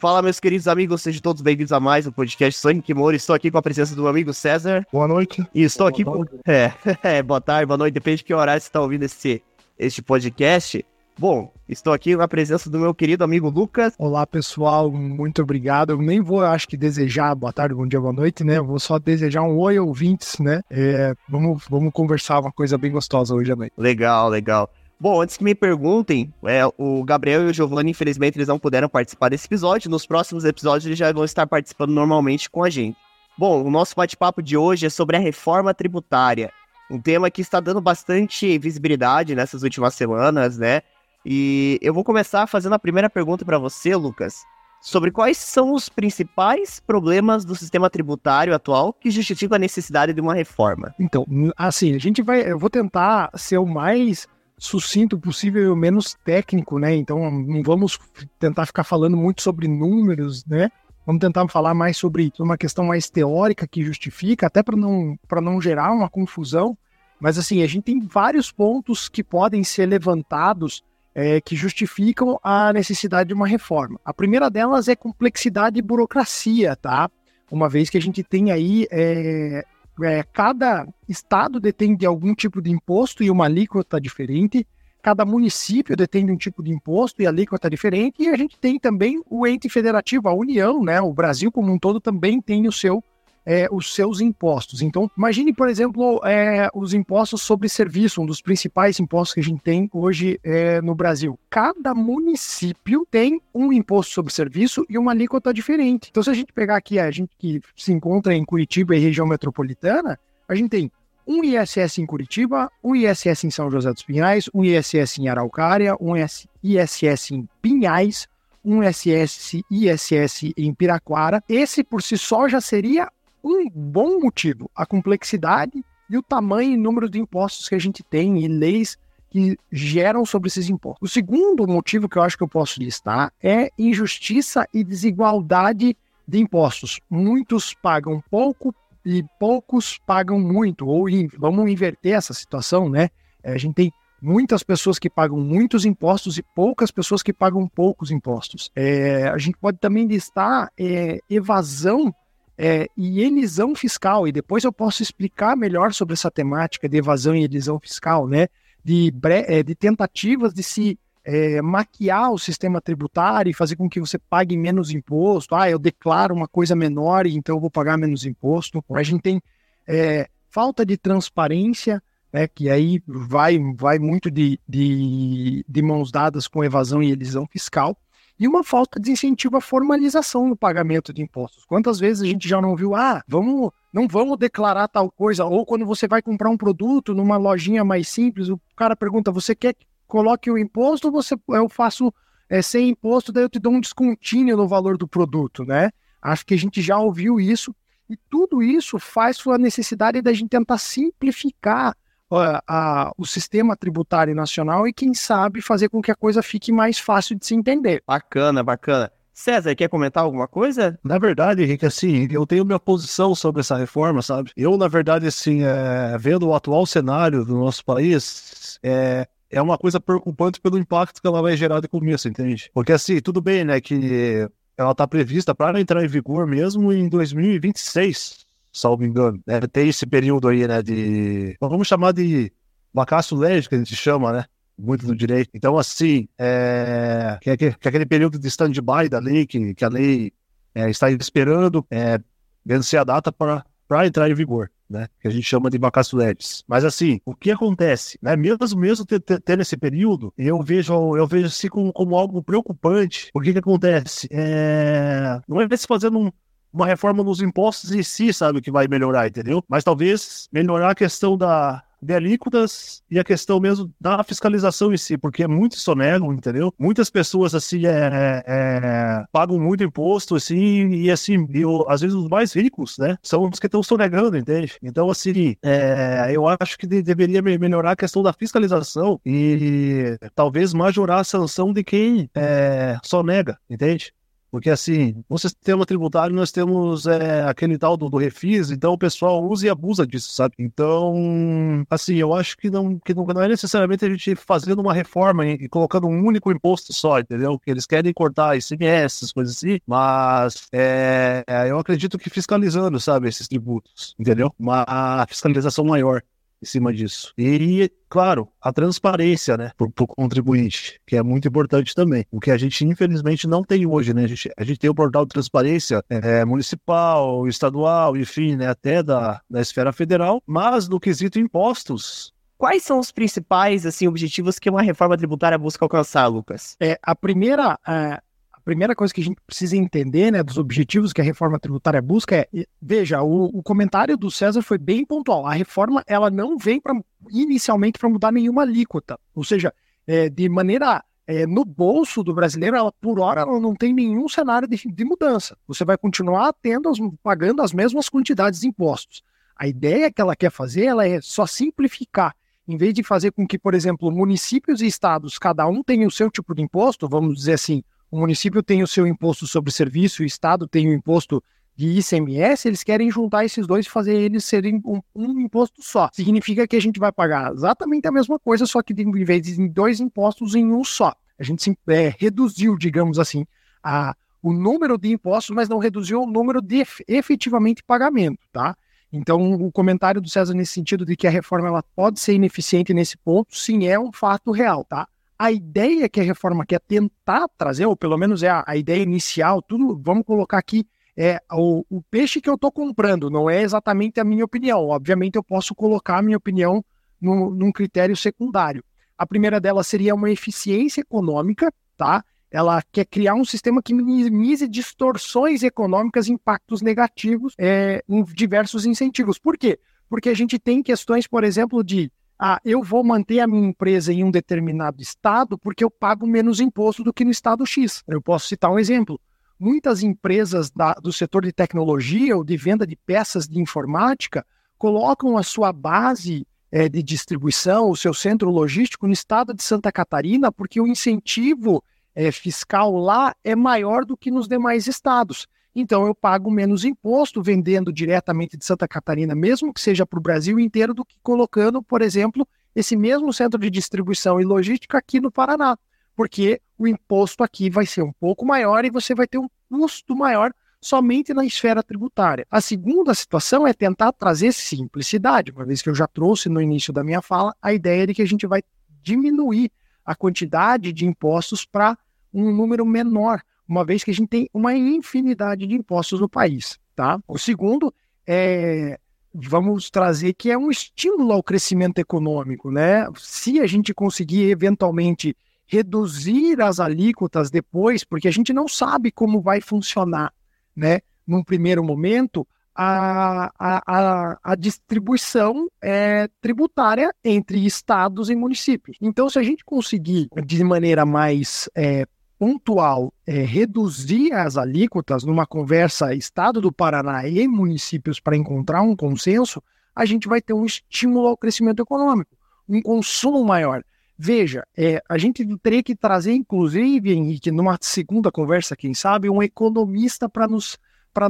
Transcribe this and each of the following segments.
Fala, meus queridos amigos, sejam todos bem-vindos a mais um podcast Sonic Kimori. Estou aqui com a presença do meu amigo César. Boa noite. E estou aqui com... É, é, boa tarde, boa noite, depende de que horário você está ouvindo esse, este podcast. Bom, estou aqui na presença do meu querido amigo Lucas. Olá, pessoal, muito obrigado. Eu nem vou, acho que, desejar boa tarde, bom dia, boa noite, né? Eu vou só desejar um oi, ouvintes, né? É, vamos, vamos conversar uma coisa bem gostosa hoje à noite. Legal, legal. Bom, antes que me perguntem, é, o Gabriel e o Giovanni, infelizmente, eles não puderam participar desse episódio. Nos próximos episódios, eles já vão estar participando normalmente com a gente. Bom, o nosso bate-papo de hoje é sobre a reforma tributária. Um tema que está dando bastante visibilidade nessas últimas semanas, né? E eu vou começar fazendo a primeira pergunta para você, Lucas, sobre quais são os principais problemas do sistema tributário atual que justificam a necessidade de uma reforma. Então, assim, a gente vai, eu vou tentar ser o mais sucinto possível e o menos técnico, né? Então, não vamos tentar ficar falando muito sobre números, né? Vamos tentar falar mais sobre uma questão mais teórica que justifica, até para não, não gerar uma confusão. Mas, assim, a gente tem vários pontos que podem ser levantados é, que justificam a necessidade de uma reforma. A primeira delas é complexidade e burocracia, tá? Uma vez que a gente tem aí é, é, cada estado detém de algum tipo de imposto e uma alíquota diferente, cada município detém de um tipo de imposto e alíquota diferente, e a gente tem também o ente federativo, a União, né? O Brasil como um todo também tem o seu é, os seus impostos. Então, imagine, por exemplo, é, os impostos sobre serviço, um dos principais impostos que a gente tem hoje é, no Brasil. Cada município tem um imposto sobre serviço e uma alíquota diferente. Então, se a gente pegar aqui a gente que se encontra em Curitiba e região metropolitana, a gente tem um ISS em Curitiba, um ISS em São José dos Pinhais, um ISS em Araucária, um ISS em Pinhais, um ISS, ISS em Piraquara. Esse por si só já seria um bom motivo, a complexidade e o tamanho e número de impostos que a gente tem e leis que geram sobre esses impostos. O segundo motivo que eu acho que eu posso listar é injustiça e desigualdade de impostos. Muitos pagam pouco e poucos pagam muito, ou vamos inverter essa situação, né? É, a gente tem muitas pessoas que pagam muitos impostos e poucas pessoas que pagam poucos impostos. É, a gente pode também listar é, evasão é, e elisão fiscal, e depois eu posso explicar melhor sobre essa temática de evasão e elisão fiscal, né? De, é, de tentativas de se é, maquiar o sistema tributário e fazer com que você pague menos imposto. Ah, eu declaro uma coisa menor e então eu vou pagar menos imposto. A gente tem é, falta de transparência, né, que aí vai, vai muito de, de, de mãos dadas com evasão e elisão fiscal e uma falta de incentivo à formalização no pagamento de impostos. Quantas vezes a gente já não viu, ah, vamos, não vamos declarar tal coisa, ou quando você vai comprar um produto numa lojinha mais simples, o cara pergunta, você quer que coloque o imposto ou você, eu faço é, sem imposto, daí eu te dou um descontínuo no valor do produto, né? Acho que a gente já ouviu isso, e tudo isso faz sua necessidade da gente tentar simplificar a, a, o sistema tributário nacional e, quem sabe, fazer com que a coisa fique mais fácil de se entender. Bacana, bacana. César, quer comentar alguma coisa? Na verdade, Henrique, assim, eu tenho minha posição sobre essa reforma, sabe? Eu, na verdade, assim, é, vendo o atual cenário do nosso país, é, é uma coisa preocupante pelo impacto que ela vai gerar de começo, entende? Porque, assim, tudo bem, né, que ela está prevista para entrar em vigor mesmo em 2026, salvo engano. Deve ter esse período aí, né, de... Vamos chamar de vacácio leve, que a gente chama, né? Muito do direito. Então, assim, é... que, é, que é aquele período de stand-by da lei, que, que a lei é, está esperando é, vencer a data para entrar em vigor. Né, que a gente chama de vacácio leves. Mas assim, o que acontece, né, mesmo mesmo tendo esse período, eu vejo eu vejo assim como, como algo preocupante. O que que acontece? É, não é se fazendo um, uma reforma nos impostos em si, sabe, que vai melhorar, entendeu? Mas talvez melhorar a questão da, de alíquotas e a questão mesmo da fiscalização em si, porque é muito sonegam, entendeu? Muitas pessoas, assim, é, é, é, pagam muito imposto, assim, e assim, e, às vezes os mais ricos, né, são os que estão sonegando, entende? Então, assim, é, eu acho que de, deveria melhorar a questão da fiscalização e talvez majorar a sanção de quem é, sonega, entende? Porque, assim, no sistema tributário nós temos é, aquele tal do, do, refis, então o pessoal usa e abusa disso, sabe? Então, assim, eu acho que não, que não, não é necessariamente a gente fazendo uma reforma e, colocando um único imposto só, entendeu? Que eles querem cortar ICMS, coisas assim, mas é, eu acredito que fiscalizando, sabe, esses tributos, entendeu? Uma fiscalização maior em cima disso. E, claro, a transparência, né, para o contribuinte, que é muito importante também. O que a gente, infelizmente, não tem hoje, né? A gente, a gente tem o portal de transparência é, municipal, estadual, enfim, né, até da, da esfera federal, mas no quesito impostos, Quais são os principais assim objetivos que uma reforma tributária busca alcançar, Lucas? É, a primeira, a, a primeira coisa que a gente precisa entender, né, dos objetivos que a reforma tributária busca é, veja, o, o comentário do César foi bem pontual. A reforma ela não vem para inicialmente para mudar nenhuma alíquota, ou seja, é, de maneira é, no bolso do brasileiro, ela por hora ela não tem nenhum cenário de, de mudança. Você vai continuar tendo as, pagando as mesmas quantidades de impostos. A ideia que ela quer fazer, ela é só simplificar. Em vez de fazer com que, por exemplo, municípios e estados, cada um tenha o seu tipo de imposto, vamos dizer assim, o município tem o seu imposto sobre serviço, o estado tem o imposto de ICMS, eles querem juntar esses dois e fazer eles serem um, um, imposto só. Significa que a gente vai pagar exatamente a mesma coisa, só que em vez de dois impostos em um só. A gente é, reduziu, digamos assim, a, o número de impostos, mas não reduziu o número de efetivamente pagamento, tá? Então, o comentário do César nesse sentido de que a reforma ela pode ser ineficiente nesse ponto, sim, é um fato real, tá? A ideia que a reforma quer tentar trazer, ou pelo menos é a, a ideia inicial, tudo, vamos colocar aqui, é o, o peixe que eu estou comprando, não é exatamente a minha opinião. Obviamente, eu posso colocar a minha opinião no, num critério secundário. A primeira delas seria uma eficiência econômica, tá? Ela quer criar um sistema que minimize distorções econômicas, impactos negativos é, em diversos incentivos. Por quê? Porque a gente tem questões, por exemplo, de ah, eu vou manter a minha empresa em um determinado estado porque eu pago menos imposto do que no estado X. Eu posso citar um exemplo. Muitas empresas da, do setor de tecnologia ou de venda de peças de informática colocam a sua base é, de distribuição, o seu centro logístico no estado de Santa Catarina, porque o incentivo é, fiscal lá é maior do que nos demais estados. Então eu pago menos imposto vendendo diretamente de Santa Catarina, mesmo que seja para o Brasil inteiro, do que colocando, por exemplo, esse mesmo centro de distribuição e logística aqui no Paraná, porque o imposto aqui vai ser um pouco maior e você vai ter um custo maior somente na esfera tributária. A segunda situação é tentar trazer simplicidade, uma vez que eu já trouxe no início da minha fala a ideia de que a gente vai diminuir a quantidade de impostos para um número menor uma vez que a gente tem uma infinidade de impostos no país, tá? O segundo é vamos trazer que é um estímulo ao crescimento econômico, né? Se a gente conseguir eventualmente reduzir as alíquotas depois, porque a gente não sabe como vai funcionar, né? Num primeiro momento, a, a, a, distribuição é, tributária entre estados e municípios. Então, se a gente conseguir de maneira mais é, pontual é, reduzir as alíquotas numa conversa Estado do Paraná e municípios para encontrar um consenso, a gente vai ter um estímulo ao crescimento econômico, um consumo maior. Veja, é, a gente teria que trazer, inclusive, Henrique, numa segunda conversa, quem sabe, um economista para nos,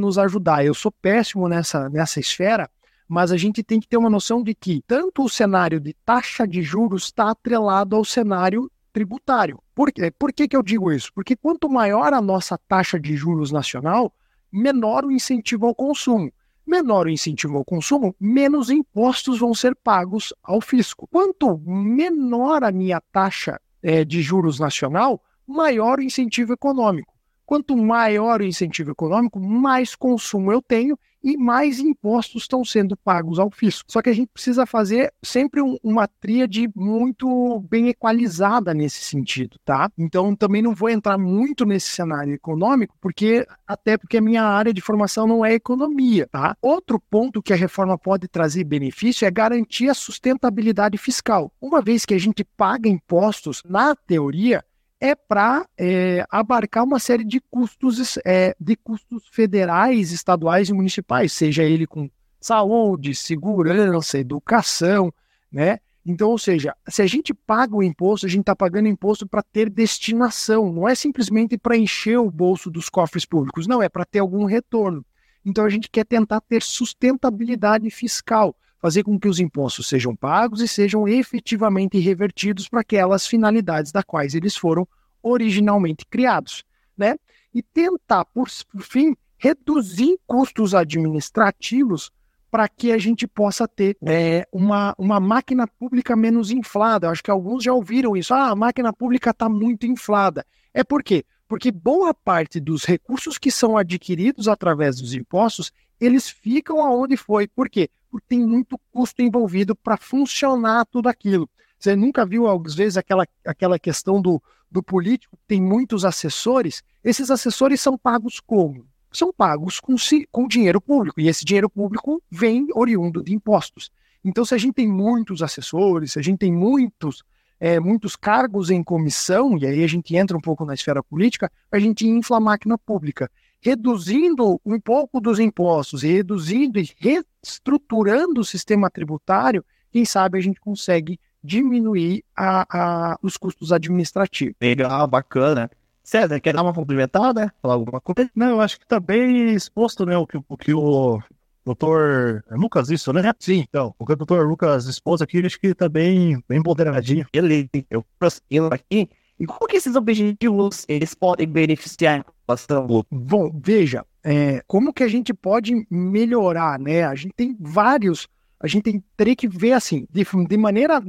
nos ajudar. Eu sou péssimo nessa, nessa esfera, mas a gente tem que ter uma noção de que tanto o cenário de taxa de juros está atrelado ao cenário tributário. Por? Por que, que eu digo isso? Porque quanto maior a nossa taxa de juros nacional, menor o incentivo ao consumo. Menor o incentivo ao consumo, menos impostos vão ser pagos ao fisco. Quanto menor a minha taxa é, de juros nacional, maior o incentivo econômico. Quanto maior o incentivo econômico, mais consumo eu tenho e mais impostos estão sendo pagos ao fisco. Só que a gente precisa fazer sempre um, uma tríade muito bem equalizada nesse sentido, tá? Então também não vou entrar muito nesse cenário econômico, porque até porque a minha área de formação não é economia, tá? Outro ponto que a reforma pode trazer benefício é garantir a sustentabilidade fiscal. Uma vez que a gente paga impostos, na teoria, é para é, abarcar uma série de custos, é, de custos federais, estaduais e municipais, seja ele com saúde, segurança, educação, né? Então, ou seja, se a gente paga o imposto, a gente está pagando imposto para ter destinação, não é simplesmente para encher o bolso dos cofres públicos, não, é para ter algum retorno. Então, a gente quer tentar ter sustentabilidade fiscal, fazer com que os impostos sejam pagos e sejam efetivamente revertidos para aquelas finalidades da quais eles foram originalmente criados, né? E tentar, por, fim, reduzir custos administrativos para que a gente possa ter é, uma, uma máquina pública menos inflada. acho que alguns já ouviram isso. Ah, a máquina pública está muito inflada. É por quê? Porque boa parte dos recursos que são adquiridos através dos impostos, eles ficam aonde foi. Por quê? Porque tem muito custo envolvido para funcionar tudo aquilo. Você nunca viu, às vezes, aquela, aquela questão do, do político que tem muitos assessores? Esses assessores são pagos como? são pagos com, com dinheiro público, e esse dinheiro público vem oriundo de impostos. Então, se a gente tem muitos assessores, se a gente tem muitos, é, muitos cargos em comissão, e aí a gente entra um pouco na esfera política, a gente infla a máquina pública. Reduzindo um pouco dos impostos, reduzindo e reestruturando o sistema tributário, quem sabe a gente consegue diminuir a, a, os custos administrativos. Legal, bacana. César, quer dar uma complementada? Falar alguma coisa? Não, eu acho que tá bem exposto, né, o que o, que o doutor Lucas, isso, né? Sim. Então, o que o doutor Lucas expôs aqui, acho que tá bem, bem ponderadinho. Ele, eu prosseguindo aqui, e como que esses objetivos, eles podem beneficiar a população? Bom, veja, é, como que a gente pode melhorar, né? A gente tem vários, a gente tem, teria que ver, assim, de, de maneira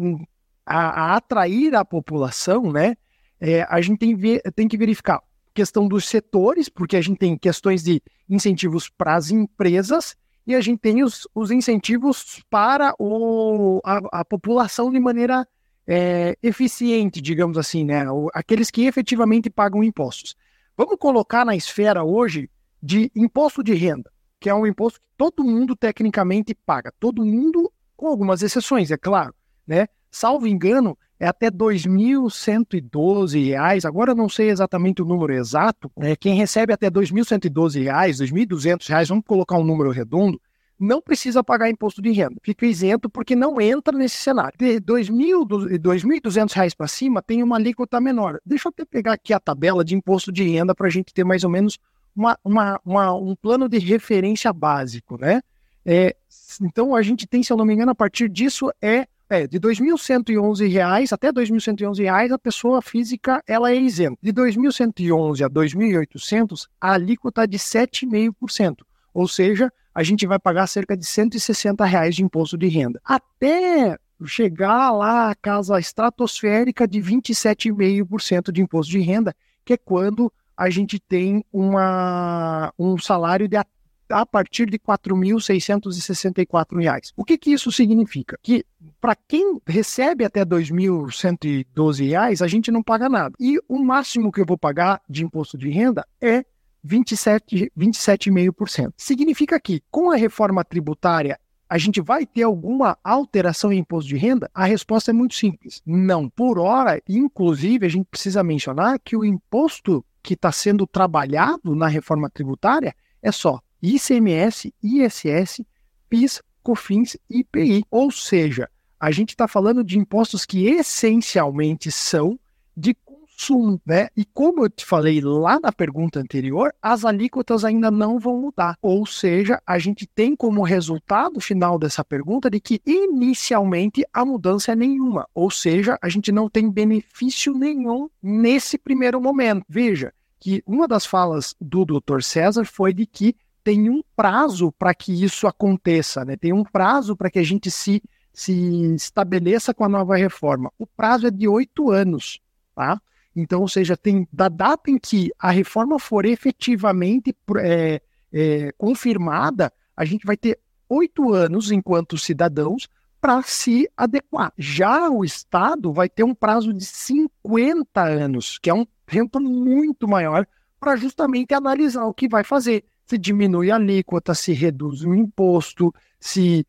a, a atrair a população, né? é, a gente tem, tem que verificar questão dos setores, porque a gente tem questões de incentivos para as empresas e a gente tem os, os incentivos para o, a, a população de maneira é, eficiente, digamos assim, né? Aqueles que efetivamente pagam impostos. Vamos colocar na esfera hoje de imposto de renda, que é um imposto que todo mundo tecnicamente paga, todo mundo, com algumas exceções, é claro, né? Salvo engano, é até R$ 2.112. Agora eu não sei exatamente o número exato. É, quem recebe até R$ 2.112, R$ 2.200, vamos colocar um número redondo, não precisa pagar imposto de renda. Fica isento porque não entra nesse cenário. De R$ 2.200 para cima tem uma alíquota menor. Deixa eu até pegar aqui a tabela de imposto de renda para a gente ter mais ou menos uma, uma, uma, um plano de referência básico, né? É, então a gente tem, se eu não me engano, a partir disso é é, de R$ 2.111 até R$ 2.111 a pessoa física ela é isenta. De 2.111 a 2.800 a alíquota é de 7,5%. Ou seja, a gente vai pagar cerca de 160 reais de imposto de renda. Até chegar lá a casa estratosférica de 27,5% de imposto de renda, que é quando a gente tem uma, um salário de a partir de R$ 4.664. O que, que isso significa? Que para quem recebe até R$ 2.112, a gente não paga nada. E o máximo que eu vou pagar de imposto de renda é 27,5%. 27 Significa que, com a reforma tributária, a gente vai ter alguma alteração em imposto de renda? A resposta é muito simples. Não. Por hora, inclusive, a gente precisa mencionar que o imposto que está sendo trabalhado na reforma tributária é só ICMS, ISS, PIS, COFINS e IPI. Ou seja, a gente está falando de impostos que essencialmente são de consumo, né? E como eu te falei lá na pergunta anterior, as alíquotas ainda não vão mudar. Ou seja, a gente tem como resultado final dessa pergunta de que inicialmente a mudança é nenhuma. Ou seja, a gente não tem benefício nenhum nesse primeiro momento. Veja que uma das falas do Dr. César foi de que tem um prazo para que isso aconteça, né? Tem um prazo para que a gente se, se estabeleça com a nova reforma. O prazo é de oito anos, tá? Então, ou seja, tem da data em que a reforma for efetivamente é, é, confirmada, a gente vai ter oito anos enquanto cidadãos para se adequar. Já o Estado vai ter um prazo de 50 anos, que é um tempo muito maior para justamente analisar o que vai fazer se diminui a alíquota, se reduz o imposto, se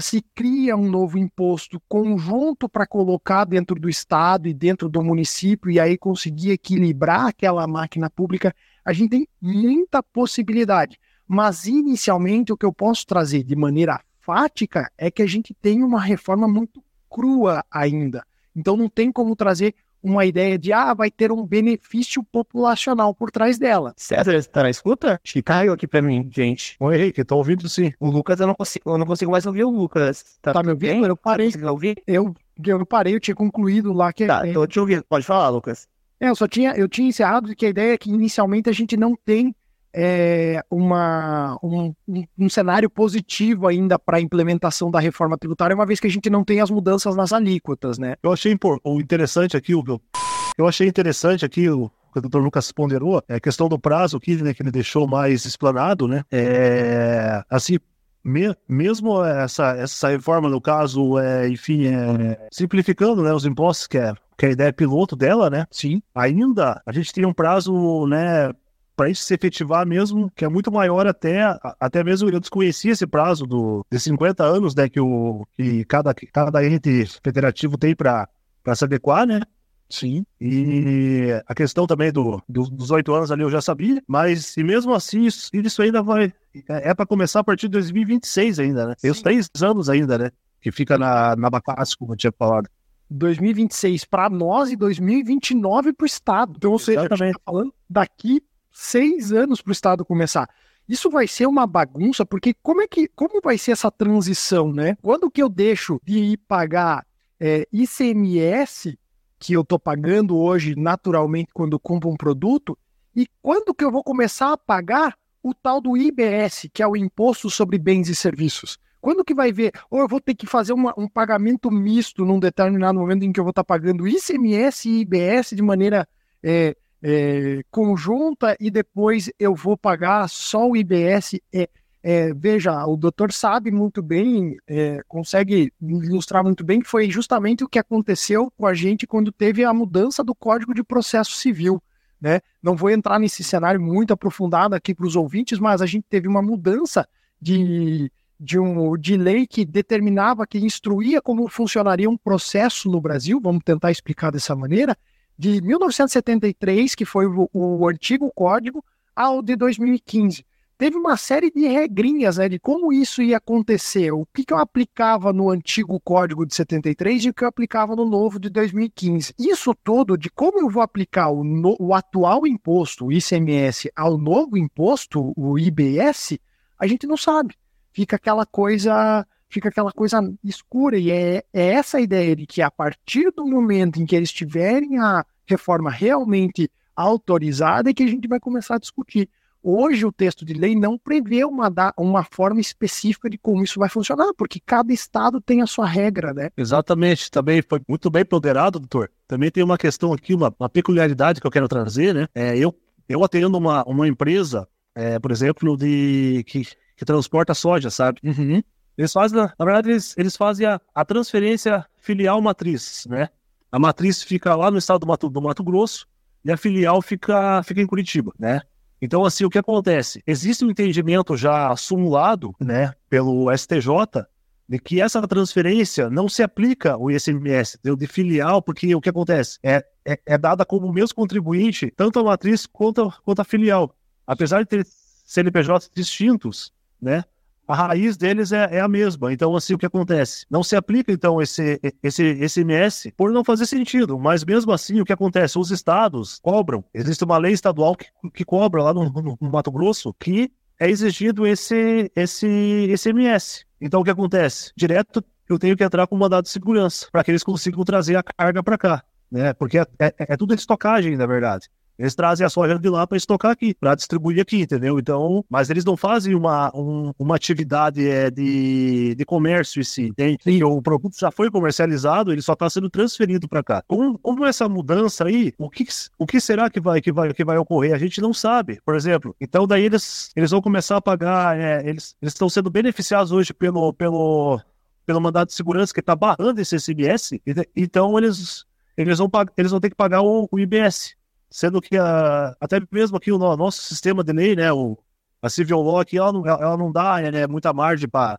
se cria um novo imposto conjunto para colocar dentro do estado e dentro do município e aí conseguir equilibrar aquela máquina pública, a gente tem muita possibilidade. Mas inicialmente o que eu posso trazer de maneira fática é que a gente tem uma reforma muito crua ainda. Então não tem como trazer uma ideia de ah, vai ter um benefício populacional por trás dela. César, você tá na escuta? Acho que caiu aqui pra mim, gente. Oi, Henrique, tô ouvindo sim. O Lucas, eu não consigo, eu não consigo mais ouvir o Lucas. Tá, tá me ouvindo? bem? Eu parei. Você ouvir? Eu, eu parei, eu tinha concluído lá que. Tá, tô te ouvindo. Pode falar, Lucas. é, eu só tinha, eu tinha encerrado que a ideia é que inicialmente a gente não tem é, uma, um, um- cenário positivo ainda para a implementação da reforma tributária, uma vez que a gente não tem as mudanças nas alíquotas, né? Eu achei o interessante aqui, o eu achei interessante aqui o que o Dr. Lucas ponderou, é a questão do prazo aqui, né, que ele deixou mais explanado, né? É, assim, me- mesmo essa, essa reforma, no caso, é, enfim, é, simplificando né, os impostos, que é, que é a ideia piloto dela, né? Sim. Ainda a gente tem um prazo, né? Para isso se efetivar mesmo, que é muito maior até, até mesmo eu desconhecia esse prazo do, de 50 anos, né? Que, o, que cada, cada ente federativo tem para se adequar, né? Sim. E a questão também do, do- dos oito anos ali eu já sabia, mas e mesmo assim isso, isso ainda vai. É, para começar a partir de 2026 ainda, né? Tem os Sim. três anos ainda, né? Que fica na, na Bacasco, como eu tinha falado. 2026 para nós e 2029 para o Estado. Então, ou seja, a gente está falando daqui seis anos para o Estado começar. Isso vai ser uma bagunça, porque como é que como vai ser essa transição, né? Quando que eu deixo de ir pagar é, ICMS, que eu estou pagando hoje naturalmente quando compro um produto, e quando que eu vou começar a pagar o tal do IBS, que é o Imposto sobre Bens e Serviços? Quando que vai ver? Ou eu vou ter que fazer uma- um pagamento misto num determinado momento em que eu vou estar pagando ICMS e IBS de maneira é, é, conjunta e depois eu vou pagar só o IBS. É, é, veja, o doutor sabe muito bem, é, consegue ilustrar muito bem que foi justamente o que aconteceu com a gente quando teve a mudança do Código de Processo Civil. Né? Não vou entrar nesse cenário muito aprofundado aqui para os ouvintes, mas a gente teve uma mudança de, de, um, de lei que determinava, que instruía como funcionaria um processo no Brasil, vamos tentar explicar dessa maneira, de 1973, que foi o, o antigo código, ao de 2015. Teve uma série de regrinhas né, de como isso ia acontecer, o que, que eu aplicava no antigo código de 73 e o que eu aplicava no novo de 2015. Isso tudo de como eu vou aplicar o, no- o atual imposto, o ICMS, ao novo imposto, o IBS, a gente não sabe. Fica aquela coisa, fica aquela coisa escura e é, é essa a ideia de que a partir do momento em que eles tiverem a reforma realmente autorizada é que a gente vai começar a discutir. Hoje o texto de lei não prevê uma, da- uma forma específica de como isso vai funcionar, porque cada estado tem a sua regra, né? Exatamente, também foi muito bem ponderado, doutor. Também tem uma questão aqui, uma, uma peculiaridade que eu quero trazer, né? É, eu, eu atendo uma, uma empresa, é, por exemplo, de que, que transporta soja, sabe? Eles fazem, na verdade, eles, eles fazem a, a transferência filial matriz, né? A matriz fica lá no estado do Mato, do Mato Grosso e a filial fica, fica em Curitiba, né? Então, assim, o que acontece? Existe um entendimento já simulado, né, pelo STJ, de que essa transferência não se aplica o ICMS de filial, porque o que acontece? É, é, é dada como mesmo contribuinte, tanto a matriz quanto, quanto a filial. Apesar de ter CNPJs distintos, né? A raiz deles é, é a mesma. Então, assim, o que acontece? Não se aplica, então, esse, esse ICMS por não fazer sentido. Mas, mesmo assim, o que acontece? Os estados cobram. Existe uma lei estadual que, que cobra lá no, no- no Mato Grosso que é exigido esse, esse ICMS. Então, o que acontece? Direto, eu tenho que entrar com um mandado de segurança para que eles consigam trazer a carga para cá. Né? Porque é, é, é tudo estocagem, na verdade. Eles trazem a soja de lá para estocar aqui, para distribuir aqui, entendeu? Então, mas eles não fazem uma, um- uma atividade é, de, de comércio em si. entende? Sim, o produto já foi comercializado, ele só está sendo transferido para cá. Como, como essa mudança aí, o que, o que será que vai, que, vai, que vai ocorrer? A gente não sabe, por exemplo. Então, daí eles, eles vão começar a pagar, é, eles estão sendo beneficiados hoje pelo, pelo, pelo mandado de segurança que está barrando esse SMS, ent- então eles, eles, vão, eles vão ter que pagar o, o IBS. Sendo que a, até mesmo aqui o no- nosso sistema de lei, né, o, a civil law aqui, ela não, ela não dá né, muita margem para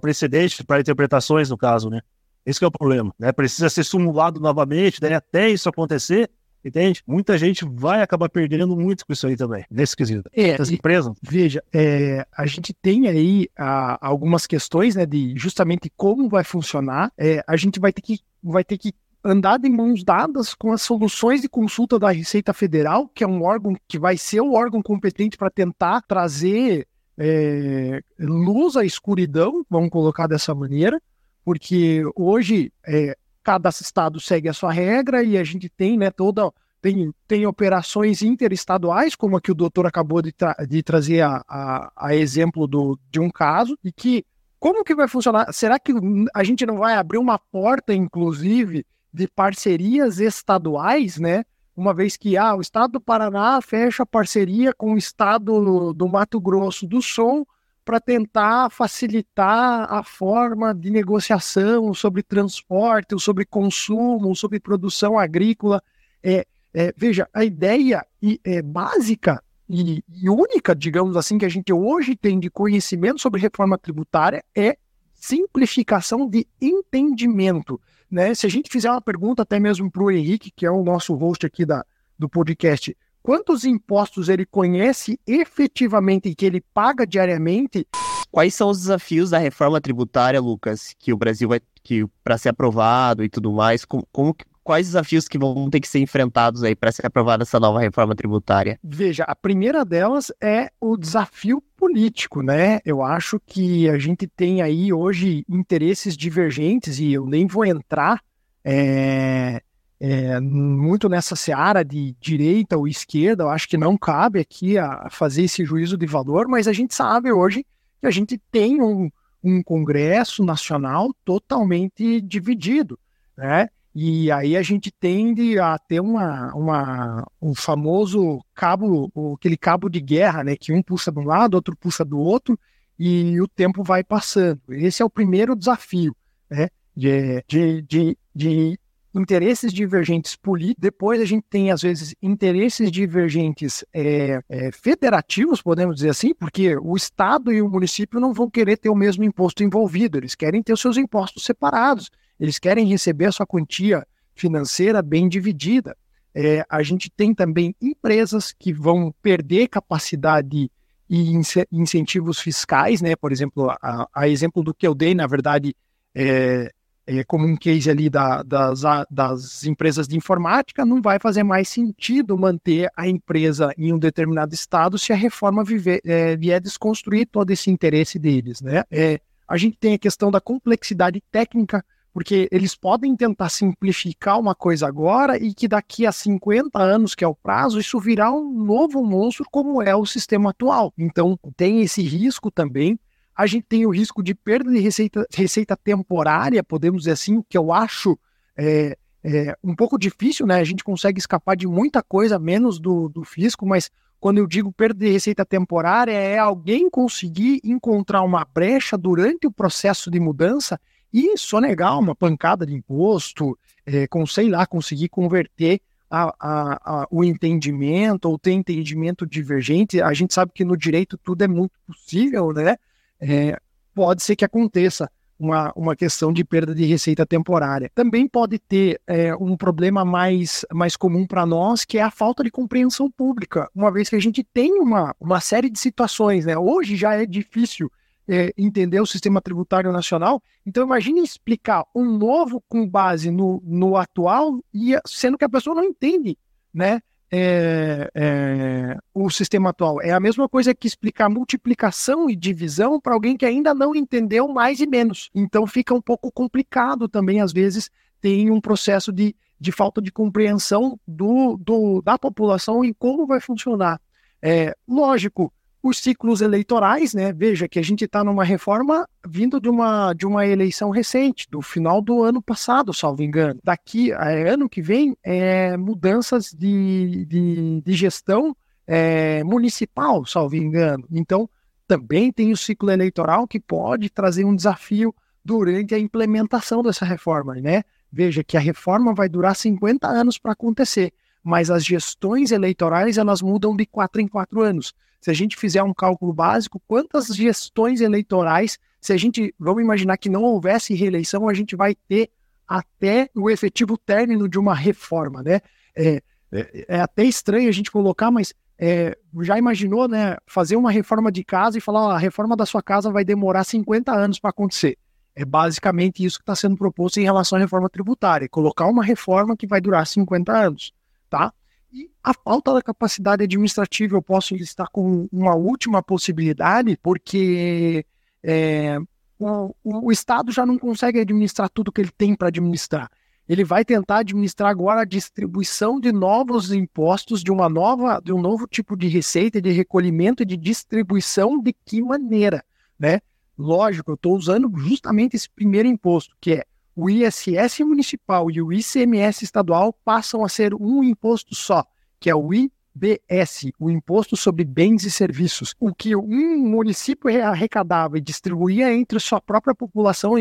precedentes, para interpretações, no caso, né. Esse que é o problema, né, precisa ser simulado novamente, né, até isso acontecer, Entende? Muita gente vai acabar perdendo muito com isso aí também, nesse quesito. É, As empresas. Veja, é, a gente tem aí a, algumas questões, né, de justamente como vai funcionar. É, a gente vai ter que, vai ter que andar de mãos dadas com as soluções de consulta da Receita Federal, que é um órgão que vai ser o órgão competente para tentar trazer é, luz à escuridão, vamos colocar dessa maneira, porque hoje é, cada estado segue a sua regra e a gente tem né, toda tem, tem operações interestaduais, como a que o doutor acabou de, tra de trazer a, a, a, exemplo do, de um caso, e que como que vai funcionar? Será que a gente não vai abrir uma porta, inclusive, de parcerias estaduais, né? Uma vez que ah, o estado do Paraná fecha parceria com o estado do Mato Grosso do Sul para tentar facilitar a forma de negociação sobre transporte, sobre consumo, sobre produção agrícola. É, é, veja, a ideia é, básica e, e, única, digamos assim, que a gente hoje tem de conhecimento sobre reforma tributária é simplificação de entendimento. Né? Se a gente fizer uma pergunta até mesmo para o Henrique, que é o nosso host aqui da, do podcast, quantos impostos ele conhece efetivamente e que ele paga diariamente? Quais são os desafios da reforma tributária, Lucas, que o Brasil vai que para ser aprovado e tudo mais? Como, como, quais desafios que vão ter que ser enfrentados aí para ser aprovada essa nova reforma tributária? Veja, a primeira delas é o desafio político, né? Eu acho que a gente tem aí hoje interesses divergentes e eu nem vou entrar é, é, muito nessa seara de direita ou esquerda, eu acho que não cabe aqui a fazer esse juízo de valor, mas a gente sabe hoje que a gente tem um, um Congresso Nacional totalmente dividido, né? E aí a gente tende a ter uma, uma, um famoso cabo, aquele cabo de guerra, né? Que um puxa de um lado, outro puxa do outro, e o tempo vai passando. Esse é o primeiro desafio, né? De, de, de, de interesses divergentes políticos. Depois a gente tem, às vezes, interesses divergentes é, é, federativos, podemos dizer assim, porque o Estado e o município não vão querer ter o mesmo imposto envolvido, eles querem ter os seus impostos separados. Eles querem receber a sua quantia financeira bem dividida. É, a gente tem também empresas que vão perder capacidade e incentivos fiscais, né? Por exemplo, a, a, exemplo do que eu dei, na verdade, é, é como um case ali da, das, das empresas de informática, não vai fazer mais sentido manter a empresa em um determinado estado se a reforma viver, é, vier desconstruir todo esse interesse deles, né? É, a gente tem a questão da complexidade técnica porque eles podem tentar simplificar uma coisa agora e que daqui a 50 anos, que é o prazo, isso virá um novo monstro como é o sistema atual. Então, tem esse risco também. A gente tem o risco de perda de receita, receita temporária, podemos dizer assim, que eu acho é, é, um pouco difícil, né? A gente consegue escapar de muita coisa, menos do, do fisco, mas quando eu digo perda de receita temporária, é alguém conseguir encontrar uma brecha durante o processo de mudança e sonegar uma pancada de imposto, é, com, sei lá, conseguir converter a, a, a, o entendimento ou ter entendimento divergente. A gente sabe que no direito tudo é muito possível, né? É, pode ser que aconteça uma, uma questão de perda de receita temporária. Também pode ter é, um problema mais, mais comum para nós, que é a falta de compreensão pública, uma vez que a gente tem uma, uma série de situações, né? Hoje já é difícil é, entender o sistema tributário nacional. Então, imagine explicar um novo com base no, no atual, e sendo que a pessoa não entende né, é, é, o sistema atual. É a mesma coisa que explicar multiplicação e divisão para alguém que ainda não entendeu mais e menos. Então, fica um pouco complicado também, às vezes, tem um processo de, de falta de compreensão do, do, da população e como vai funcionar. É, lógico, os ciclos eleitorais, né? Veja que a gente está numa reforma vindo de uma, de uma eleição recente, do final do ano passado, salvo engano. Daqui a ano que vem, é, mudanças de, de, de gestão é, municipal, salvo engano. Então, também tem o ciclo eleitoral que pode trazer um desafio durante a implementação dessa reforma, né? Veja que a reforma vai durar 50 anos para acontecer, mas as gestões eleitorais elas mudam de quatro em quatro anos se a gente fizer um cálculo básico, quantas gestões eleitorais, se a gente, vamos imaginar que não houvesse reeleição, a gente vai ter até o efetivo término de uma reforma, né? É, é, é até estranho a gente colocar, mas é, já imaginou, né, fazer uma reforma de casa e falar, ó, a reforma da sua casa vai demorar 50 anos para acontecer. É basicamente isso que está sendo proposto em relação à reforma tributária, colocar uma reforma que vai durar 50 anos, tá? E a falta da capacidade administrativa, eu posso listar com uma última possibilidade, porque é, o, o, Estado já não consegue administrar tudo que ele tem para administrar ele vai tentar administrar agora a distribuição de novos impostos, de uma nova, de um novo tipo de receita, de recolhimento e de distribuição de que maneira, né? Lógico, eu estou usando justamente esse primeiro imposto, que é o ISS municipal e o ICMS estadual passam a ser um imposto só, que é o IBS, o Imposto sobre Bens e Serviços. O que um município arrecadava e distribuía entre sua própria população,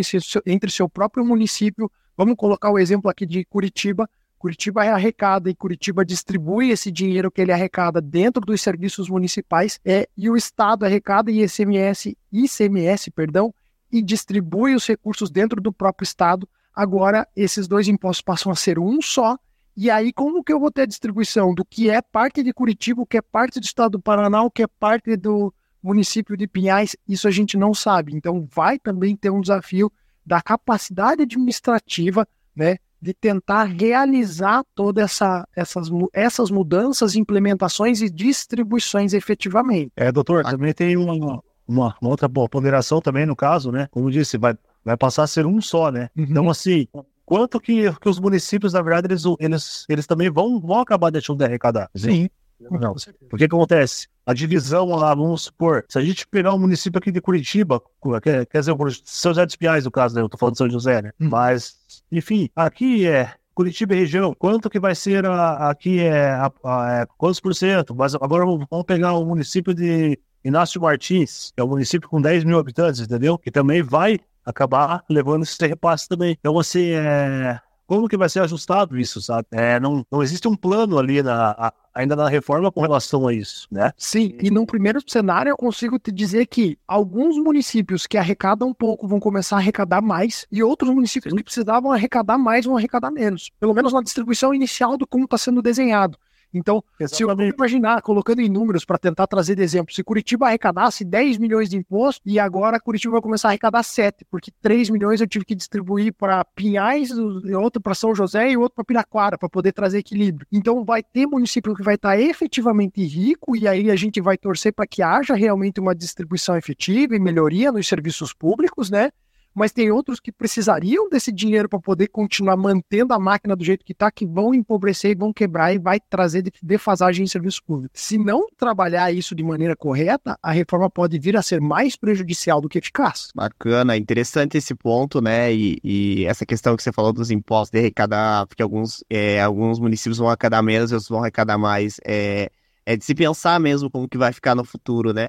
entre seu próprio município, Vamos colocar o exemplo aqui de Curitiba. Curitiba é arrecada e Curitiba distribui esse dinheiro que ele arrecada dentro dos serviços municipais é, e o Estado arrecada ICMS, ICMS, perdão, e distribui os recursos dentro do próprio Estado. Agora, esses dois impostos passam a ser um só. E aí, como que eu vou ter a distribuição do que é parte de Curitiba, o que é parte do Estado do Paraná, o que é parte do município de Pinhais? Isso a gente não sabe. Então, vai também ter um desafio da capacidade administrativa, né, de tentar realizar todas essa, essas, essas mudanças, implementações e distribuições efetivamente. É, doutor, também tem uma, uma, uma outra ponderação também no caso, né? Como disse, vai, vai passar a ser um só, né? Uhum. Então, assim, quanto que, que os municípios, na verdade, eles, eles, eles também vão, vão acabar deixando de arrecadar. Sim. Não. O que acontece? A divisão lá, vamos supor, se a gente pegar o um município aqui de Curitiba, quer, quer dizer, São José dos Pinhais, no caso, né? Eu tô falando de São José, né? Hum. Mas, enfim, aqui é Curitiba e região, quanto que vai ser a, aqui é, a, a, é, quantos por cento? Mas agora vamos pegar o município de Inácio Martins, que é um município com 10 mil habitantes, entendeu? Que também vai acabar levando esse repasse também. Então, assim, é, como que vai ser ajustado isso, sabe? É, não, não existe um plano ali na, a, ainda na reforma com relação a isso, né? Sim, e num primeiro cenário eu consigo te dizer que alguns municípios que arrecadam pouco vão começar a arrecadar mais e outros municípios Sim. que precisavam arrecadar mais vão arrecadar menos, pelo menos na distribuição inicial do como está sendo desenhado. Então, Exatamente. se eu imaginar, colocando em números para tentar trazer de exemplo, se Curitiba arrecadasse 10 milhões de imposto e agora Curitiba vai começar a arrecadar 7, porque 3 milhões eu tive que distribuir para Pinhais, outro para São José e outro para Piraquara, para poder trazer equilíbrio. Então, vai ter município que vai estar tá efetivamente rico e aí a gente vai torcer para que haja realmente uma distribuição efetiva e melhoria nos serviços públicos, né? Mas tem outros que precisariam desse dinheiro para poder continuar mantendo a máquina do jeito que está, que vão empobrecer e vão quebrar e vai trazer defasagem em serviço público. Se não trabalhar isso de maneira correta, a reforma pode vir a ser mais prejudicial do que eficaz. Bacana, interessante esse ponto, né? E, e essa questão que você falou dos impostos de arrecadar, porque alguns, é, alguns municípios vão arrecadar menos, outros vão arrecadar mais. É, é de se pensar mesmo como que vai ficar no futuro, né?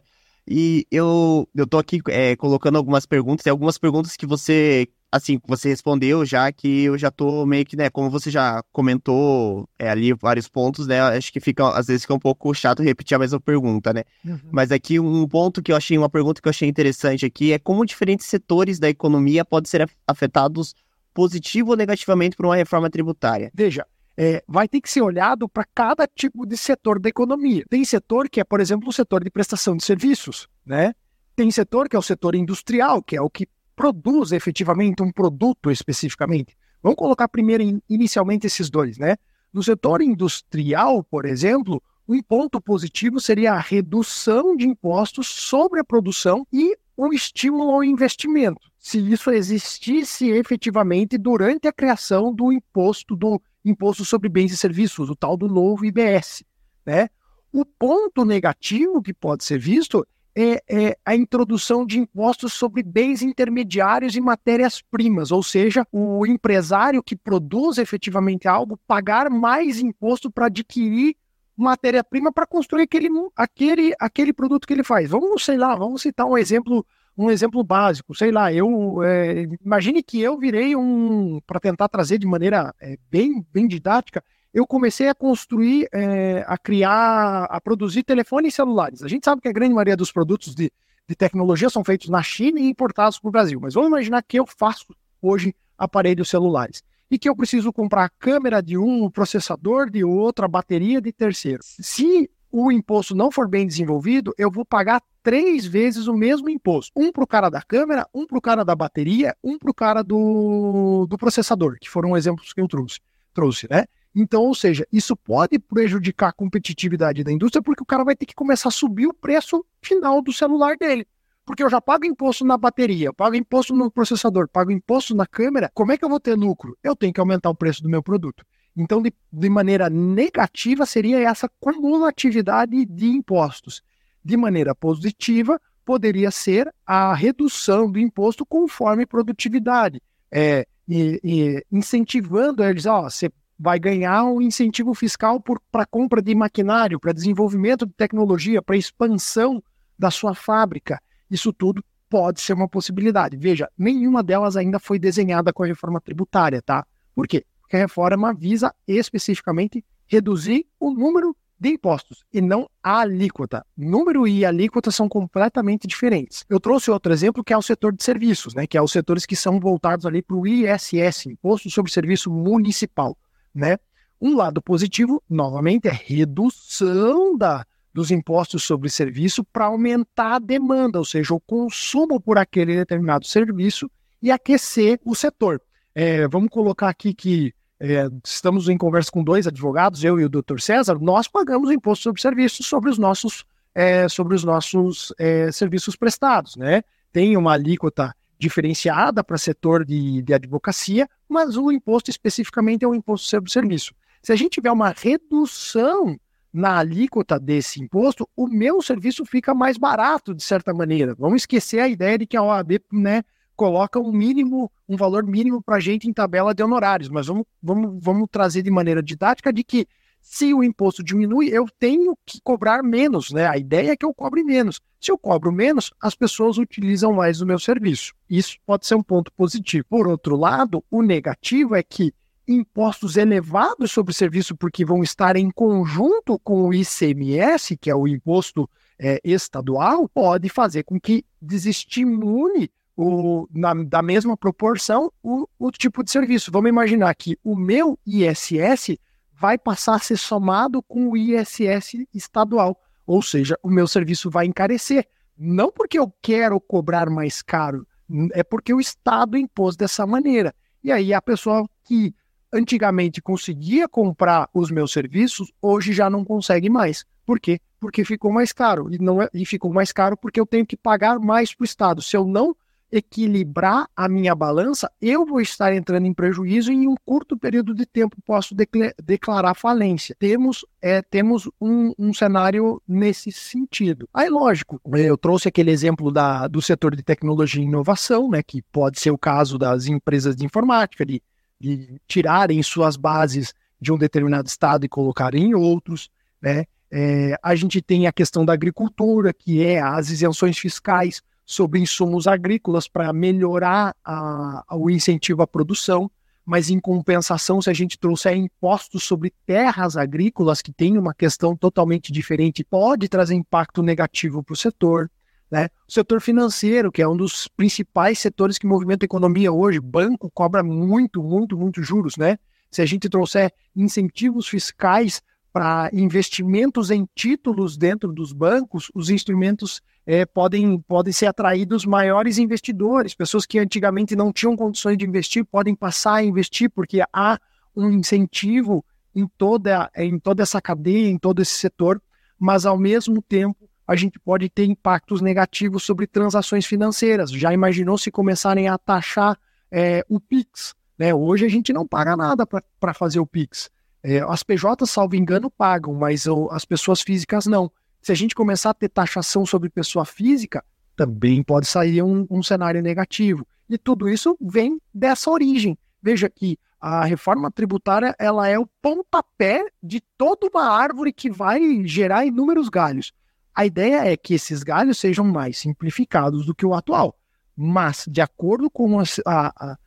E eu, eu tô aqui é, colocando algumas perguntas, e algumas perguntas que você, assim, você respondeu já, que eu já tô meio que, né, como você já comentou é, ali vários pontos, né, acho que fica, às vezes fica um pouco chato repetir a mesma pergunta, né. Uhum. Mas aqui um ponto que eu achei, uma pergunta que eu achei interessante aqui é como diferentes setores da economia podem ser afetados positivo ou negativamente por uma reforma tributária. Veja, é, vai ter que ser olhado para cada tipo de setor da economia. Tem setor que é, por exemplo, o setor de prestação de serviços, né? Tem setor que é o setor industrial, que é o que produz efetivamente um produto especificamente. Vamos colocar primeiro inicialmente esses dois, né? No setor industrial, por exemplo, um ponto positivo seria a redução de impostos sobre a produção e um estímulo ao investimento. Se isso existisse efetivamente durante a criação do imposto do Imposto sobre Bens e Serviços, o tal do novo IBS. Né? O ponto negativo que pode ser visto é, é, a introdução de impostos sobre bens intermediários e matérias-primas, ou seja, o empresário que produz efetivamente algo pagar mais imposto para adquirir matéria-prima para construir aquele, aquele, aquele produto que ele faz. Vamos, sei lá, vamos citar um exemplo um exemplo básico, sei lá, eu é, imagine que eu virei um para tentar trazer de maneira é, bem bem didática, eu comecei a construir, é, a criar, a produzir telefones celulares. A gente sabe que a grande maioria dos produtos de, de tecnologia são feitos na China e importados para o Brasil, mas vamos imaginar que eu faço hoje aparelhos celulares. e que eu preciso comprar a câmera de um, processador de outro, a bateria de terceiro. Se o imposto não for bem desenvolvido, eu vou pagar três vezes o mesmo imposto. Um para o cara da câmera, um para o cara da bateria, um para o cara do, do processador, que foram exemplos que eu trouxe, trouxe, né? Então, ou seja, isso pode prejudicar a competitividade da indústria, porque o cara vai ter que começar a subir o preço final do celular dele. Porque eu já pago imposto na bateria, pago imposto no processador, pago imposto na câmera. Como é que eu vou ter lucro? Eu tenho que aumentar o preço do meu produto. Então, de, de maneira negativa, seria essa cumulatividade de impostos. De maneira positiva, poderia ser a redução do imposto conforme produtividade, é, e, e incentivando eles, ó, você vai ganhar um incentivo fiscal para compra de maquinário, para desenvolvimento de tecnologia, para expansão da sua fábrica. Isso tudo pode ser uma possibilidade. Veja, nenhuma delas ainda foi desenhada com a reforma tributária, tá? Por quê? que a reforma visa especificamente reduzir o número de impostos e não a alíquota. Número e alíquota são completamente diferentes. Eu trouxe outro exemplo que é o setor de serviços, né, que é os setores que são voltados ali para o ISS, Imposto sobre Serviço Municipal, né? Um lado positivo, novamente, é redução da, dos impostos sobre serviço para aumentar a demanda, ou seja, o consumo por aquele determinado serviço e aquecer o setor. É, vamos colocar aqui que é, estamos em conversa com dois advogados, eu e o doutor César, nós pagamos imposto sobre serviços sobre os nossos, é, sobre os nossos é, serviços prestados, né? Tem uma alíquota diferenciada para setor de, de advocacia, mas o imposto especificamente é o imposto sobre serviço. Se a gente tiver uma redução na alíquota desse imposto, o meu serviço fica mais barato, de certa maneira. Vamos esquecer a ideia de que a OAB né, coloca um mínimo, um valor mínimo para a gente em tabela de honorários, mas vamos, vamos, vamos trazer de maneira didática de que se o imposto diminui, eu tenho que cobrar menos, né? A ideia é que eu cobre menos. Se eu cobro menos, as pessoas utilizam mais o meu serviço. Isso pode ser um ponto positivo. Por outro lado, o negativo é que impostos elevados sobre o serviço, porque vão estar em conjunto com o ICMS, que é o imposto é, estadual, pode fazer com que desestimule o, na, da mesma proporção o, o tipo de serviço. Vamos imaginar que o meu ISS vai passar a ser somado com o ISS estadual, ou seja, o meu serviço vai encarecer. Não porque eu quero cobrar mais caro, é porque o Estado impôs dessa maneira. E aí a pessoa que antigamente conseguia comprar os meus serviços, hoje já não consegue mais. Por quê? Porque ficou mais caro. E, não é, e ficou mais caro porque eu tenho que pagar mais para o Estado. Se eu não equilibrar a minha balança, eu vou estar entrando em prejuízo e em um curto período de tempo posso declarar falência. Temos, é, temos um, um, cenário nesse sentido. Aí, lógico, eu trouxe aquele exemplo da, do setor de tecnologia e inovação, né, que pode ser o caso das empresas de informática, de, de tirarem suas bases de um determinado estado e colocarem em outros, né? É, a gente tem a questão da agricultura, que é as isenções fiscais sobre insumos agrícolas para melhorar a, o incentivo à produção, mas em compensação, se a gente trouxer impostos sobre terras agrícolas, que tem uma questão totalmente diferente, pode trazer impacto negativo para o setor. Né? O setor financeiro, que é um dos principais setores que movimenta a economia hoje, banco cobra muito, muito, muito juros. Né? Se a gente trouxer incentivos fiscais para investimentos em títulos dentro dos bancos, os instrumentos é, podem, podem ser atraídos maiores investidores, pessoas que antigamente não tinham condições de investir podem passar a investir porque há um incentivo em toda, em toda essa cadeia, em todo esse setor, mas ao mesmo tempo a gente pode ter impactos negativos sobre transações financeiras. Já imaginou se começarem a taxar é, o PIX? Né? Hoje a gente não paga nada para fazer o PIX. É, as PJs, salvo engano, pagam, mas as pessoas físicas não. Se a gente começar a ter taxação sobre pessoa física, também pode sair um, um cenário negativo. E tudo isso vem dessa origem. Veja que a reforma tributária ela é o pontapé de toda uma árvore que vai gerar inúmeros galhos. A ideia é que esses galhos sejam mais simplificados do que o atual. Mas, de acordo com a, a,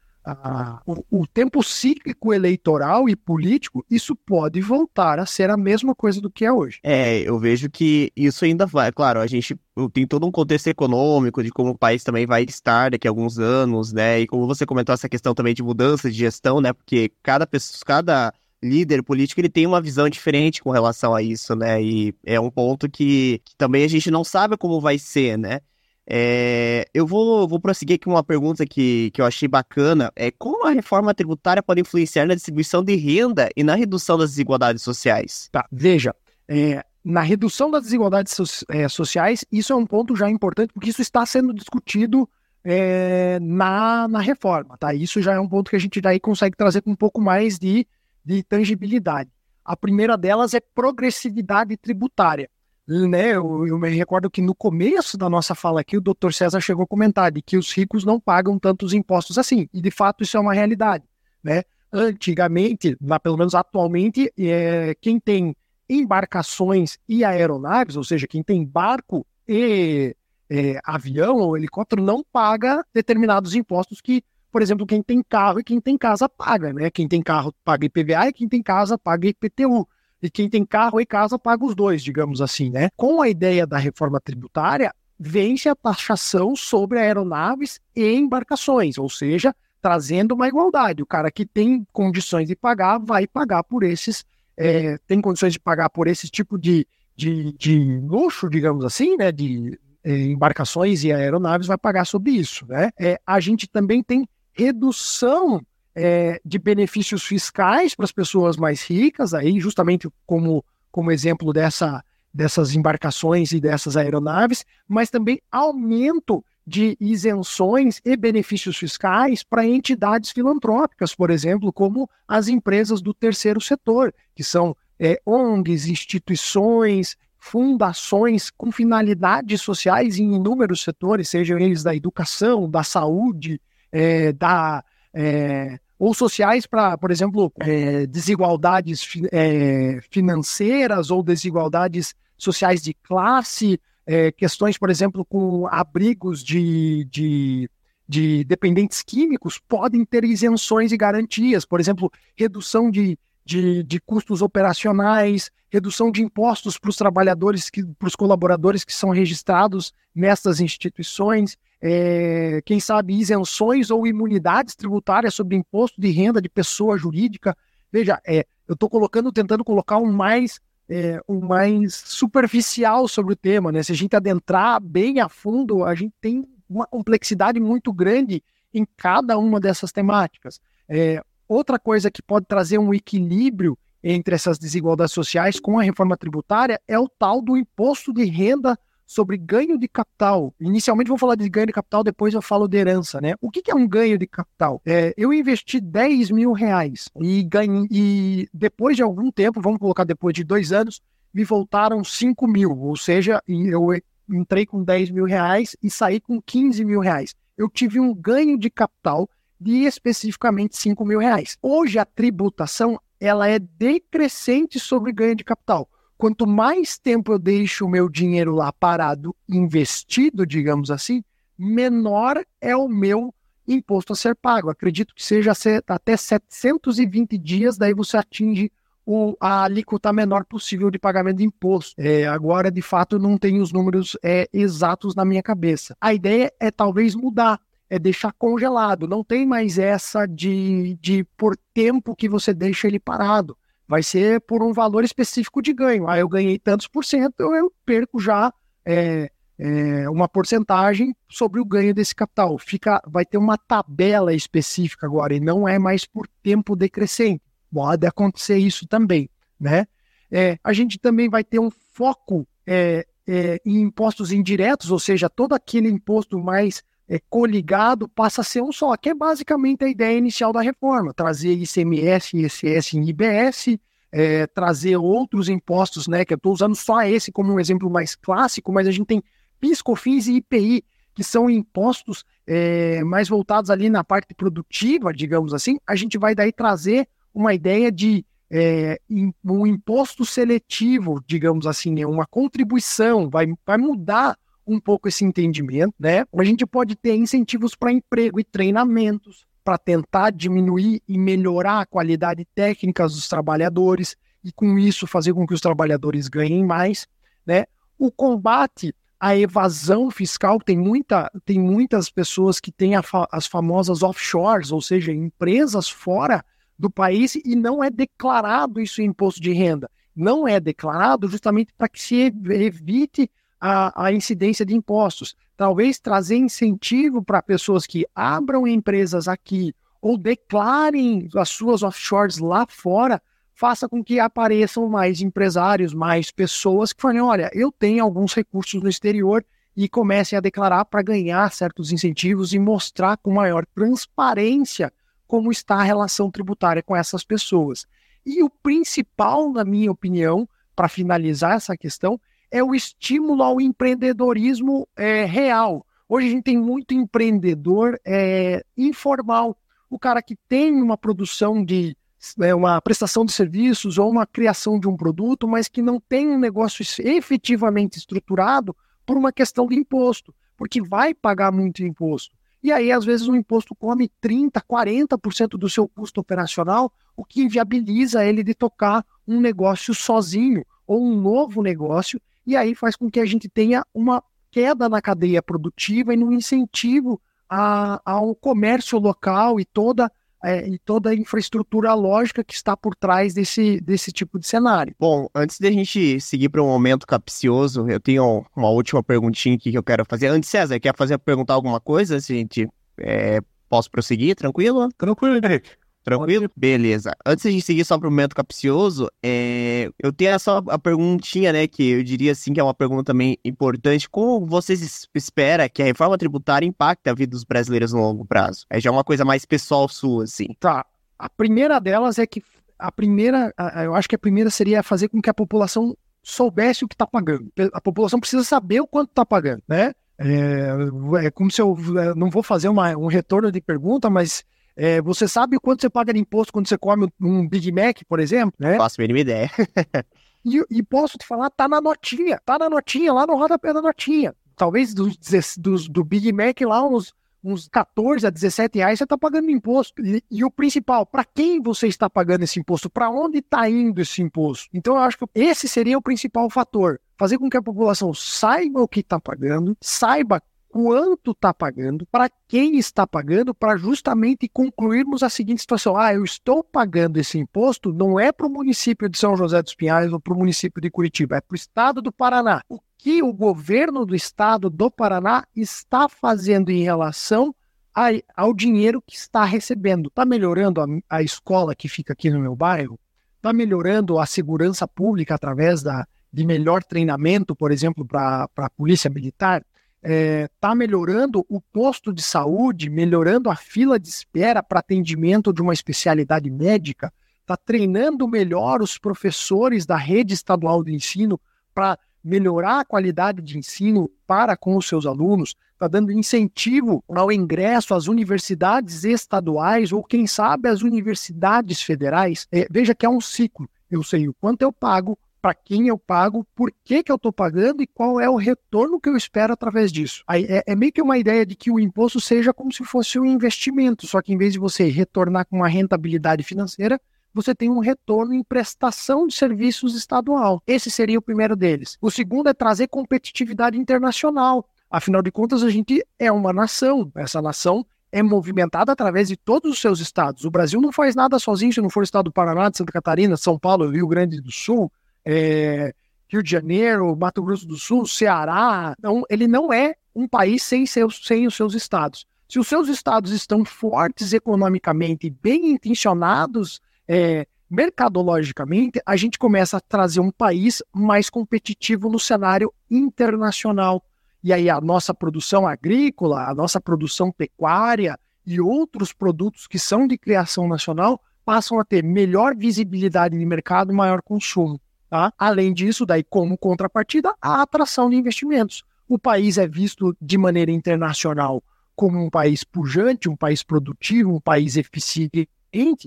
o, o, tempo cíclico eleitoral e político, isso pode voltar a ser a mesma coisa do que é hoje. É, eu vejo que isso ainda vai. Claro, a gente tem todo um contexto econômico de como o país também vai estar daqui a alguns anos, né? E como você comentou essa questão também de mudança de gestão, né? Porque cada pessoa, cada líder político ele tem uma visão diferente com relação a isso, né? E é um ponto que, que também a gente não sabe como vai ser, né? É, eu vou, vou prosseguir aqui uma pergunta que, que eu achei bacana. É como a reforma tributária pode influenciar na distribuição de renda e na redução das desigualdades sociais? Tá, veja, é, na redução das desigualdades so, é, sociais, isso é um ponto já importante, porque isso está sendo discutido é, na, na reforma, tá? Isso já é um ponto que a gente daí consegue trazer com um pouco mais de, de tangibilidade. A primeira delas é progressividade tributária né, eu, eu, me recordo que no começo da nossa fala aqui, o doutor César chegou a comentar de que os ricos não pagam tantos impostos assim, e de fato isso é uma realidade, né? Antigamente, pelo menos atualmente, é, quem tem embarcações e aeronaves, ou seja, quem tem barco e é, avião ou helicóptero, não paga determinados impostos que, por exemplo, quem tem carro e quem tem casa paga, né? Quem tem carro paga IPVA e quem tem casa paga IPTU e quem tem carro e casa paga os dois, digamos assim, né? Com a ideia da reforma tributária, vence a taxação sobre aeronaves e embarcações, ou seja, trazendo uma igualdade. O cara que tem condições de pagar vai pagar por esses, é, tem condições de pagar por esse tipo de, de, de luxo, digamos assim, né? De é, embarcações e aeronaves vai pagar sobre isso, né? É, a gente também tem redução é, de benefícios fiscais para as pessoas mais ricas, aí justamente como, como exemplo dessa, dessas embarcações e dessas aeronaves, mas também aumento de isenções e benefícios fiscais para entidades filantrópicas, por exemplo, como as empresas do terceiro setor, que são é, ONGs, instituições, fundações com finalidades sociais em inúmeros setores, sejam eles da educação, da saúde, é, da, é, ou sociais para, por exemplo, é, desigualdades é, financeiras ou desigualdades sociais de classe, é, questões, por exemplo, com abrigos de, de, de dependentes químicos, podem ter isenções e garantias, por exemplo, redução de, de, de custos operacionais, redução de impostos para os trabalhadores, para os colaboradores que são registrados nessas instituições é, quem sabe, isenções ou imunidades tributárias sobre imposto de renda de pessoa jurídica. Veja, é, eu estou colocando, tentando colocar um mais, é, um mais superficial sobre o tema, né? Se a gente adentrar bem a fundo, a gente tem uma complexidade muito grande em cada uma dessas temáticas. É, outra coisa que pode trazer um equilíbrio entre essas desigualdades sociais com a reforma tributária é o tal do imposto de renda sobre ganho de capital. Inicialmente vou falar de ganho de capital, depois eu falo de herança, né? O que, é um ganho de capital? É, eu investi 10 mil reais e, ganhei, e depois de algum tempo, vamos colocar depois de dois anos, me voltaram 5 mil, ou seja, eu entrei com 10 mil reais e saí com 15 mil reais. Eu tive um ganho de capital de especificamente 5 mil reais. Hoje a tributação ela é decrescente sobre ganho de capital quanto mais tempo eu deixo o meu dinheiro lá parado, investido, digamos assim, menor é o meu imposto a ser pago. Acredito que seja até 720 dias, daí você atinge o, a alíquota menor possível de pagamento de imposto. É, agora, de fato, não tenho os números é, exatos na minha cabeça. A ideia é talvez mudar, é deixar congelado. Não tem mais essa de, de por tempo que você deixa ele parado vai ser por um valor específico de ganho. Ah, eu ganhei tantos por cento, eu perco já é, é, uma porcentagem sobre o ganho desse capital. Fica, vai ter uma tabela específica agora e não é mais por tempo decrescente. Pode acontecer isso também, né? É, a gente também vai ter um foco é, é, em impostos indiretos, ou seja, todo aquele imposto mais é, coligado passa a ser um só, que é basicamente a ideia inicial da reforma, trazer ICMS e ICS em IBS, é, trazer outros impostos, né, que eu estou usando só esse como um exemplo mais clássico, mas a gente tem PIS, COFINS e IPI, que são impostos é, mais voltados ali na parte produtiva, digamos assim, a gente vai daí trazer uma ideia de é, um imposto seletivo, digamos assim, né, uma contribuição, vai, vai mudar um pouco esse entendimento, né? A gente pode ter incentivos para emprego e treinamentos, para tentar diminuir e melhorar a qualidade técnica dos trabalhadores e com isso fazer com que os trabalhadores ganhem mais, né? O combate à evasão fiscal tem muita tem muitas pessoas que têm fa as famosas offshores, ou seja, empresas fora do país e não é declarado isso em imposto de renda. Não é declarado justamente para que se evite a, a incidência de impostos. Talvez trazer incentivo para pessoas que abram empresas aqui ou declarem as suas offshores lá fora, faça com que apareçam mais empresários, mais pessoas que falem: olha, eu tenho alguns recursos no exterior e comecem a declarar para ganhar certos incentivos e mostrar com maior transparência como está a relação tributária com essas pessoas. E o principal, na minha opinião, para finalizar essa questão, é o estímulo ao empreendedorismo é, real. Hoje a gente tem muito empreendedor é, informal. O cara que tem uma produção de é, uma prestação de serviços ou uma criação de um produto, mas que não tem um negócio efetivamente estruturado por uma questão de imposto, porque vai pagar muito imposto. E aí, às vezes, o imposto come 30%, 40% do seu custo operacional, o que inviabiliza ele de tocar um negócio sozinho ou um novo negócio e aí faz com que a gente tenha uma queda na cadeia produtiva e no incentivo a, ao comércio local e toda, é, e toda a infraestrutura lógica que está por trás desse, desse tipo de cenário. Bom, antes da gente seguir para um momento capcioso, eu tenho uma última perguntinha aqui que eu quero fazer. Antes, César, quer fazer perguntar alguma coisa? Gente, é, posso prosseguir? Tranquilo? Tranquilo, Henrique. Tranquilo? Beleza. Antes de seguir só para o momento capcioso, é... eu tenho só a perguntinha, né, que eu diria assim que é uma pergunta também importante. Como vocês esperam que a reforma tributária impacte a vida dos brasileiros no longo prazo? É já uma coisa mais pessoal sua, assim. Tá. A primeira delas é que a primeira, eu acho que a primeira seria fazer com que a população soubesse o que está pagando. A população precisa saber o quanto está pagando, né? É, é, como se eu não vou fazer uma, um retorno de pergunta, mas é, você sabe quanto você paga de imposto quando você come um Big Mac, por exemplo? Né? Faço a mínima ideia. e, e, posso te falar, tá na notinha, tá na notinha, lá no rodapé da notinha. Talvez dos, dos, do Big Mac lá, uns, uns 14 a 17 reais você está pagando imposto. E, e o principal, para quem você está pagando esse imposto? Para onde está indo esse imposto? Então eu acho que esse seria o principal fator. Fazer com que a população saiba o que está pagando, saiba quanto está pagando, para quem está pagando, para justamente concluirmos a seguinte situação: ah, eu estou pagando esse imposto, não é para o município de São José dos Pinhais ou para o município de Curitiba, é para o estado do Paraná. O que o governo do estado do Paraná está fazendo em relação a, ao dinheiro que está recebendo? Está melhorando a, a escola que fica aqui no meu bairro? Está melhorando a segurança pública através da, de melhor treinamento, por exemplo, para a polícia militar? Está é, tá melhorando o posto de saúde, melhorando a fila de espera para atendimento de uma especialidade médica, está treinando melhor os professores da rede estadual de ensino para melhorar a qualidade de ensino para com os seus alunos, está dando incentivo ao ingresso às universidades estaduais ou, quem sabe, às universidades federais. É, veja que é um ciclo. Eu sei o quanto eu pago, para quem eu pago, por que, que eu estou pagando e qual é o retorno que eu espero através disso. Aí é, é, meio que uma ideia de que o imposto seja como se fosse um investimento, só que em vez de você retornar com uma rentabilidade financeira, você tem um retorno em prestação de serviços estadual. Esse seria o primeiro deles. O segundo é trazer competitividade internacional. Afinal de contas, a gente é uma nação. Essa nação é movimentada através de todos os seus estados. O Brasil não faz nada sozinho se não for o estado do Paraná, de Santa Catarina, São Paulo, Rio Grande do Sul é, Rio de Janeiro, Mato Grosso do Sul, Ceará. Então, ele não é um país sem, seus, sem os seus estados. Se os seus estados estão fortes economicamente, bem intencionados é, mercadologicamente, a gente começa a trazer um país mais competitivo no cenário internacional. E aí a nossa produção agrícola, a nossa produção pecuária e outros produtos que são de criação nacional passam a ter melhor visibilidade de mercado e maior consumo. Tá? Além disso, daí como contrapartida, a atração de investimentos. O país é visto de maneira internacional como um país pujante, um país produtivo, um país eficiente.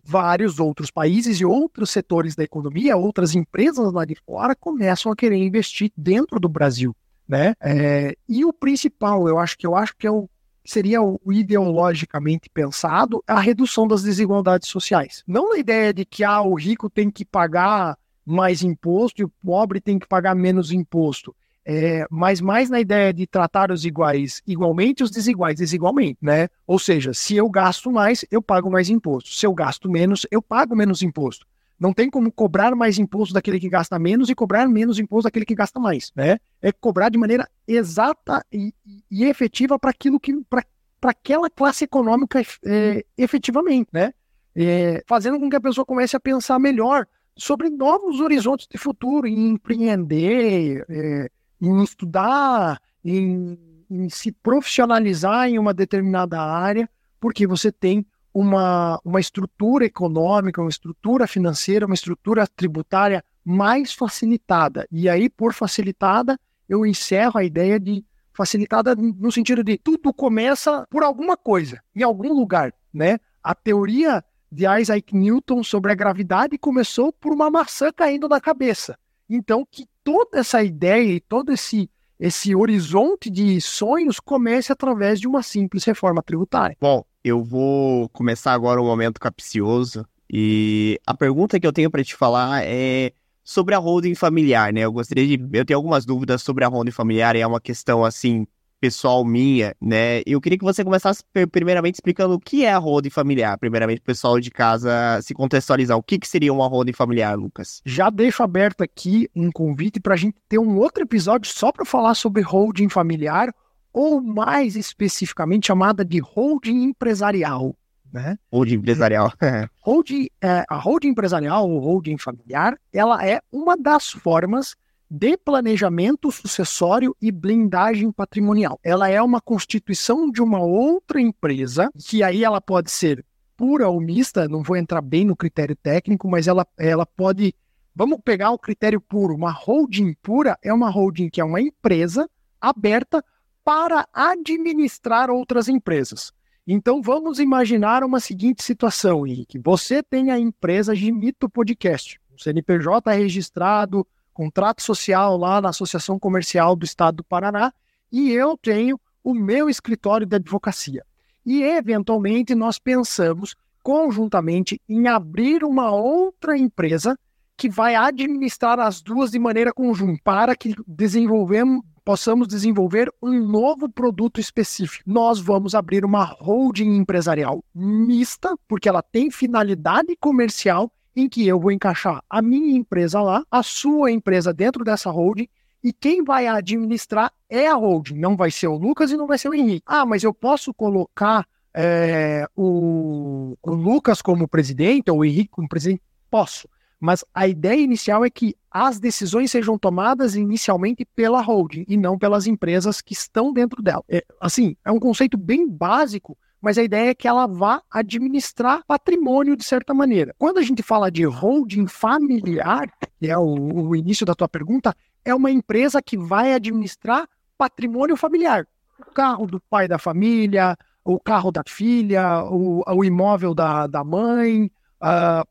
Vários outros países e outros setores da economia, outras empresas lá de fora começam a querer investir dentro do Brasil, né? É, e o principal, eu acho que eu acho que é o seria o ideologicamente pensado, a redução das desigualdades sociais. Não na ideia de que ah, o rico tem que pagar mais imposto e o pobre tem que pagar menos imposto. É, mas mais na ideia de tratar os iguais igualmente os desiguais desigualmente, né? Ou seja, se eu gasto mais, eu pago mais imposto. Se eu gasto menos, eu pago menos imposto. Não tem como cobrar mais imposto daquele que gasta menos e cobrar menos imposto daquele que gasta mais, né? É cobrar de maneira exata e, e efetiva para aquilo que para aquela classe econômica é, efetivamente, né? É, fazendo com que a pessoa comece a pensar melhor sobre novos horizontes de futuro, em empreender, é, em estudar, em, em se profissionalizar em uma determinada área, porque você tem uma, uma estrutura econômica, uma estrutura financeira, uma estrutura tributária mais facilitada. E aí, por facilitada, eu encerro a ideia de facilitada no sentido de tudo começa por alguma coisa, em algum lugar, né? A teoria de Isaac Newton sobre a gravidade começou por uma maçã caindo na cabeça. Então, que toda essa ideia e todo esse, esse horizonte de sonhos comece através de uma simples reforma tributária. Bom, eu vou começar agora o um momento capcioso. E a pergunta que eu tenho para te falar é sobre a holding familiar, né? Eu gostaria de. Eu tenho algumas dúvidas sobre a holding familiar, é uma questão assim pessoal minha, né? Eu queria que você começasse primeiramente explicando o que é a holding familiar, primeiramente o pessoal de casa se contextualizar. O que, que seria uma holding familiar, Lucas? Já deixo aberto aqui um convite para a gente ter um outro episódio só para falar sobre holding familiar, ou mais especificamente chamada de holding empresarial. Né? Holding empresarial. holding, é, a holding empresarial ou holding familiar, ela é uma das formas de planejamento sucessório e blindagem patrimonial. Ela é uma constituição de uma outra empresa, que aí ela pode ser pura ou mista, não vou entrar bem no critério técnico, mas ela, ela pode. Vamos pegar o critério puro. Uma holding pura é uma holding que é uma empresa aberta para administrar outras empresas. Então vamos imaginar uma seguinte situação, Henrique. Você tem a empresa Gimito Podcast, o CNPJ registrado, contrato social lá na Associação Comercial do Estado do Paraná, e eu tenho o meu escritório de advocacia. E, eventualmente, nós pensamos conjuntamente em abrir uma outra empresa que vai administrar as duas de maneira conjunta, para que desenvolvemos, possamos desenvolver um novo produto específico. Nós vamos abrir uma holding empresarial mista, porque ela tem finalidade comercial em que eu vou encaixar a minha empresa lá, a sua empresa dentro dessa holding, e quem vai administrar é a holding, não vai ser o Lucas e não vai ser o Henrique. Ah, mas eu posso colocar é, o, o Lucas como presidente ou o Henrique como presidente? Posso. Mas a ideia inicial é que as decisões sejam tomadas inicialmente pela holding e não pelas empresas que estão dentro dela. É, assim, é um conceito bem básico, mas a ideia é que ela vá administrar patrimônio de certa maneira. Quando a gente fala de holding familiar, que é o, o início da tua pergunta, é uma empresa que vai administrar patrimônio familiar. O carro do pai da família, o carro da filha, o, o imóvel da, da mãe,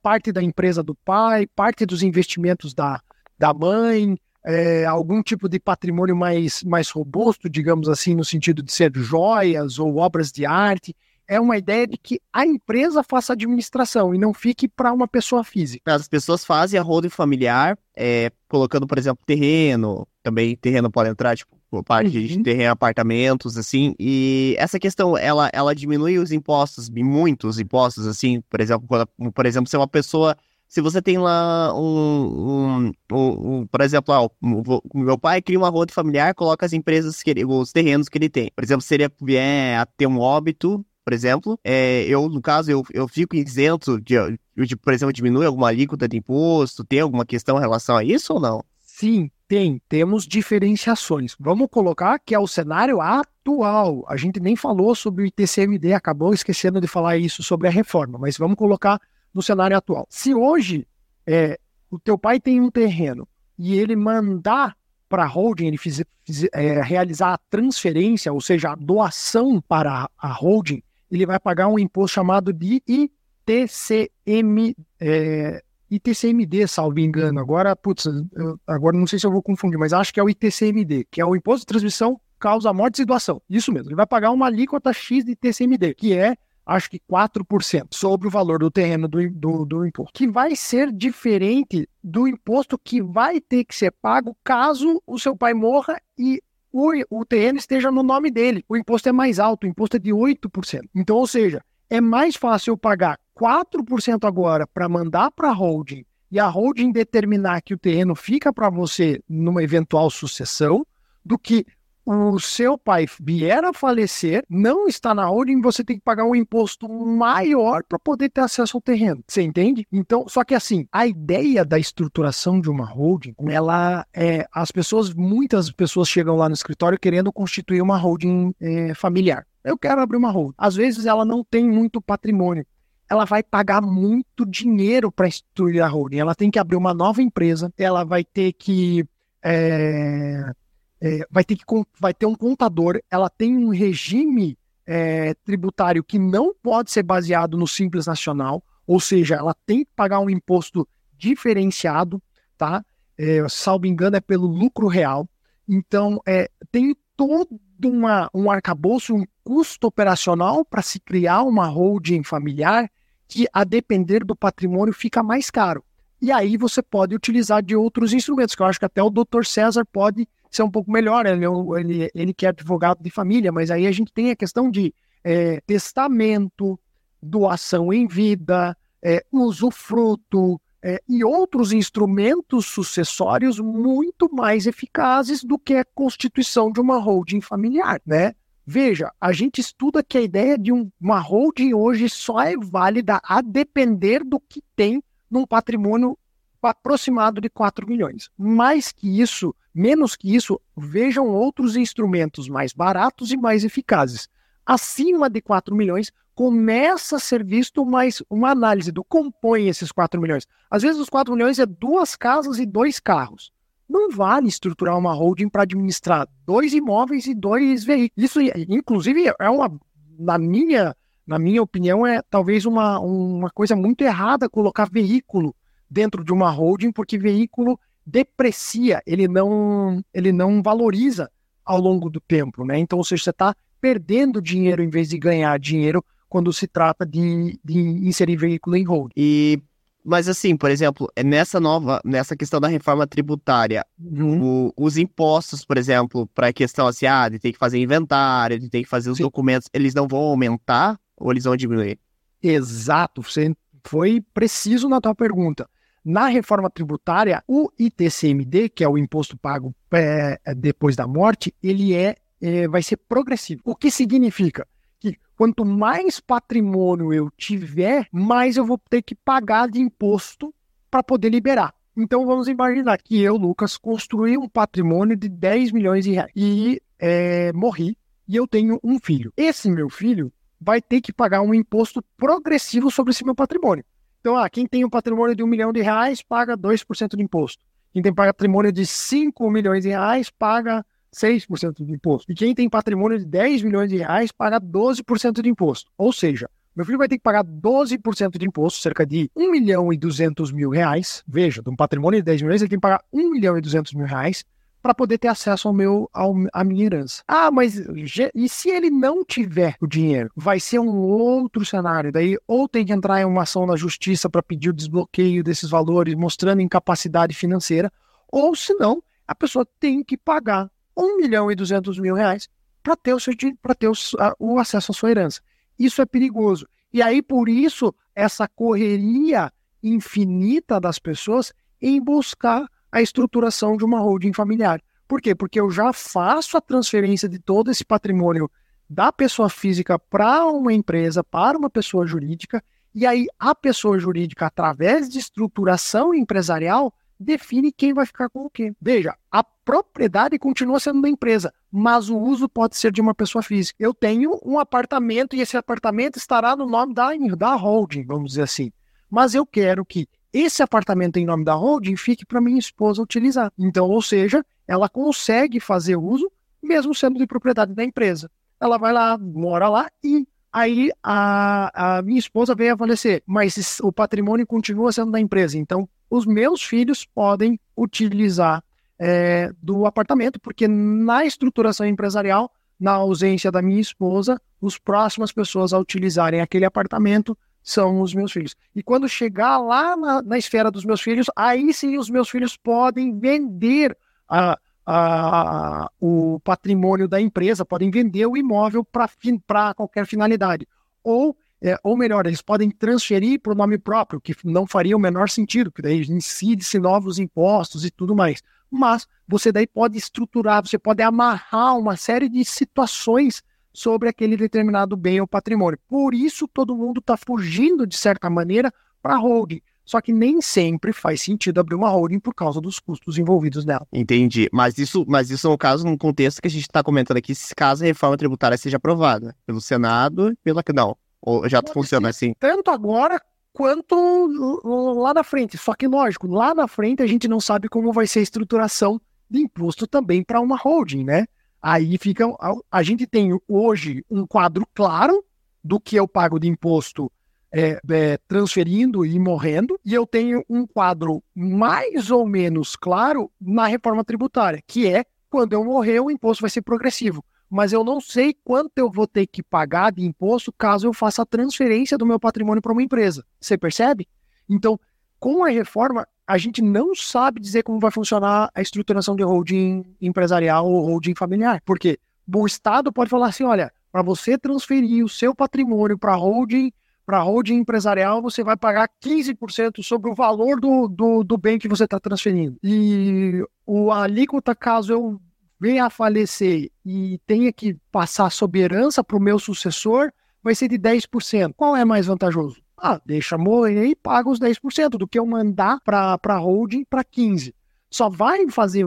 parte da empresa do pai, parte dos investimentos da, da mãe, é, algum tipo de patrimônio mais, mais robusto, digamos assim, no sentido de ser joias ou obras de arte. É uma ideia de que a empresa faça administração e não fique para uma pessoa física. As pessoas fazem a holding familiar, é, colocando, por exemplo, terreno, também terreno pode entrar, tipo, parte uhum. de terreno, apartamentos, assim, e essa questão, ela, ela diminui os impostos, muitos impostos, assim, por exemplo, quando, por exemplo, se uma pessoa se você tem lá um, um, um, um por exemplo, ah, o, meu pai cria uma rota familiar, coloca as empresas, que ele, os terrenos que ele tem. Por exemplo, se ele vier a ter um óbito, por exemplo, é, eu, no caso, eu, eu fico isento de, de, por exemplo, diminui alguma alíquota de imposto, tem alguma questão em relação a isso ou não? Sim, tem. Temos diferenciações. Vamos colocar que é o cenário atual. A gente nem falou sobre o ITCMD, acabou esquecendo de falar isso sobre a reforma, mas vamos colocar no cenário atual. Se hoje é, o teu pai tem um terreno e ele mandar para a holding, ele fiz, fiz, é, realizar a transferência, ou seja, a doação para a holding, ele vai pagar um imposto chamado de ITCM, é, ITCMD, salvo engano. Agora, putz, eu, agora não sei se eu vou confundir, mas acho que é o ITCMD, que é o Imposto de Transmissão causa mortes e doação. Isso mesmo, ele vai pagar uma alíquota X de TCMD, que é acho que 4% sobre o valor do terreno do, do, do, imposto, que vai ser diferente do imposto que vai ter que ser pago caso o seu pai morra e o, o terreno esteja no nome dele. O imposto é mais alto, o imposto é de 8%. Então, ou seja, é mais fácil eu pagar 4% agora para mandar para a holding e a holding determinar que o terreno fica para você numa eventual sucessão do que o seu pai vier a falecer, não está na holding, você tem que pagar um imposto maior para poder ter acesso ao terreno. Você entende? Então, só que assim, a ideia da estruturação de uma holding, ela é. As pessoas, muitas pessoas chegam lá no escritório querendo constituir uma holding é, familiar. Eu quero abrir uma holding. Às vezes ela não tem muito patrimônio. Ela vai pagar muito dinheiro para instituir a holding. Ela tem que abrir uma nova empresa, ela vai ter que. É é, vai, ter que, vai ter um contador, ela tem um regime é, tributário que não pode ser baseado no Simples Nacional, ou seja, ela tem que pagar um imposto diferenciado, tá? É, salvo engano, é pelo lucro real. Então, é, tem todo uma, um arcabouço, um custo operacional para se criar uma holding familiar que, a depender do patrimônio, fica mais caro. E aí você pode utilizar de outros instrumentos, que eu acho que até o Dr. César pode ser um pouco melhor. Ele, é ele, ele que é advogado de família, mas aí a gente tem a questão de é, testamento, doação em vida, é, usufruto é, e outros instrumentos sucessórios muito mais eficazes do que a constituição de uma holding familiar, né? Veja, a gente estuda que a ideia de um, uma holding hoje só é válida a depender do que tem num patrimônio aproximado de 4 milhões. Mais que isso, menos que isso, vejam outros instrumentos mais baratos e mais eficazes. Acima de 4 milhões, começa a ser visto mais uma análise do compõe esses 4 milhões. Às vezes os 4 milhões é duas casas e dois carros. Não vale estruturar uma holding para administrar dois imóveis e dois veículos. Isso, inclusive, é uma, na minha, na minha opinião, é talvez uma, uma coisa muito errada colocar veículo dentro de uma holding, porque veículo deprecia, ele não, ele não valoriza ao longo do tempo, né? Então, ou seja, você está perdendo dinheiro em vez de ganhar dinheiro quando se trata de, de inserir veículo em holding. E mas assim, por exemplo, é nessa nova, nessa questão da reforma tributária, uhum. o, os impostos, por exemplo, para a questão assim, ah, de ter que fazer inventário, de ter que fazer os Sim. documentos, eles não vão aumentar ou eles vão diminuir? Exato, você foi preciso na tua pergunta. Na reforma tributária, o ITCMD, que é o imposto pago é, depois da morte, ele é, é, vai ser progressivo. O que significa? Que quanto mais patrimônio eu tiver, mais eu vou ter que pagar de imposto para poder liberar. Então vamos imaginar que eu, Lucas, construí um patrimônio de 10 milhões de reais e é, morri e eu tenho um filho. Esse meu filho vai ter que pagar um imposto progressivo sobre esse meu patrimônio. Então, ah, quem tem um patrimônio de um milhão de reais paga 2% de imposto. Quem tem patrimônio de 5 milhões de reais paga 6% de imposto. E quem tem patrimônio de 10 milhões de reais paga 12% de imposto. Ou seja, meu filho vai ter que pagar 12% de imposto, cerca de 1 milhão e 200 mil reais. Veja, de um patrimônio de 10 milhões, ele tem que pagar 1 milhão e 200 mil reais para poder ter acesso ao meu ao, à minha herança. Ah, mas e se ele não tiver o dinheiro? Vai ser um outro cenário. Daí ou tem que entrar em uma ação na justiça para pedir o desbloqueio desses valores, mostrando incapacidade financeira, ou se não, a pessoa tem que pagar 1 milhão e 200 mil reais para ter, o, seu, ter o, o acesso à sua herança. Isso é perigoso. E aí, por isso, essa correria infinita das pessoas em buscar a estruturação de uma holding familiar. Por quê? Porque eu já faço a transferência de todo esse patrimônio da pessoa física para uma empresa, para uma pessoa jurídica, e aí a pessoa jurídica, através de estruturação empresarial, define quem vai ficar com o quê. Veja, a propriedade continua sendo da empresa, mas o uso pode ser de uma pessoa física. Eu tenho um apartamento e esse apartamento estará no nome da, da holding, vamos dizer assim. Mas eu quero que esse apartamento em nome da holding fique para minha esposa utilizar. Então, ou seja, ela consegue fazer uso mesmo sendo de propriedade da empresa. Ela vai lá, mora lá e aí a, a minha esposa veio a falecer, mas o patrimônio continua sendo da empresa. Então, os meus filhos podem utilizar é, do apartamento, porque na estruturação empresarial, na ausência da minha esposa, as próximas pessoas a utilizarem aquele apartamento são os meus filhos. E quando chegar lá na, na esfera dos meus filhos, aí sim os meus filhos podem vender a, a, o patrimônio da empresa, podem vender o imóvel para qualquer finalidade. Ou, é, ou melhor, eles podem transferir para o nome próprio, que não faria o menor sentido, que daí incide-se novos impostos e tudo mais. Mas você daí pode estruturar, você pode amarrar uma série de situações sobre aquele determinado bem ou patrimônio. Por isso, todo mundo está fugindo, de certa maneira, para a holding. Só que nem sempre faz sentido abrir uma holding por causa dos custos envolvidos nela. Entendi. Mas isso, mas isso é um caso, num contexto que a gente está comentando aqui, se caso a reforma tributária seja aprovada pelo Senado e pela. Não. Ou já Pode funciona assim? Tanto agora quanto lá na frente. Só que, lógico, lá na frente a gente não sabe como vai ser a estruturação de imposto também para uma holding, né? Aí fica. A, gente tem hoje um quadro claro do que eu pago de imposto é, é, transferindo e morrendo, e eu tenho um quadro mais ou menos claro na reforma tributária, que é quando eu morrer, o imposto vai ser progressivo. Mas eu não sei quanto eu vou ter que pagar de imposto caso eu faça a transferência do meu patrimônio para uma empresa. Você percebe? Então, com a reforma, a gente não sabe dizer como vai funcionar a estruturação de holding empresarial ou holding familiar. Porque o Estado pode falar assim: olha, para você transferir o seu patrimônio para holding, para holding empresarial, você vai pagar 15% sobre o valor do, do, do bem que você está transferindo. E o alíquota, caso eu venha a falecer e tenha que passar sob herança para o meu sucessor, vai ser de 10%. Qual é mais vantajoso? Ah, deixa morrer e paga os 10% do que eu mandar para a holding para 15%. Só vai fazer,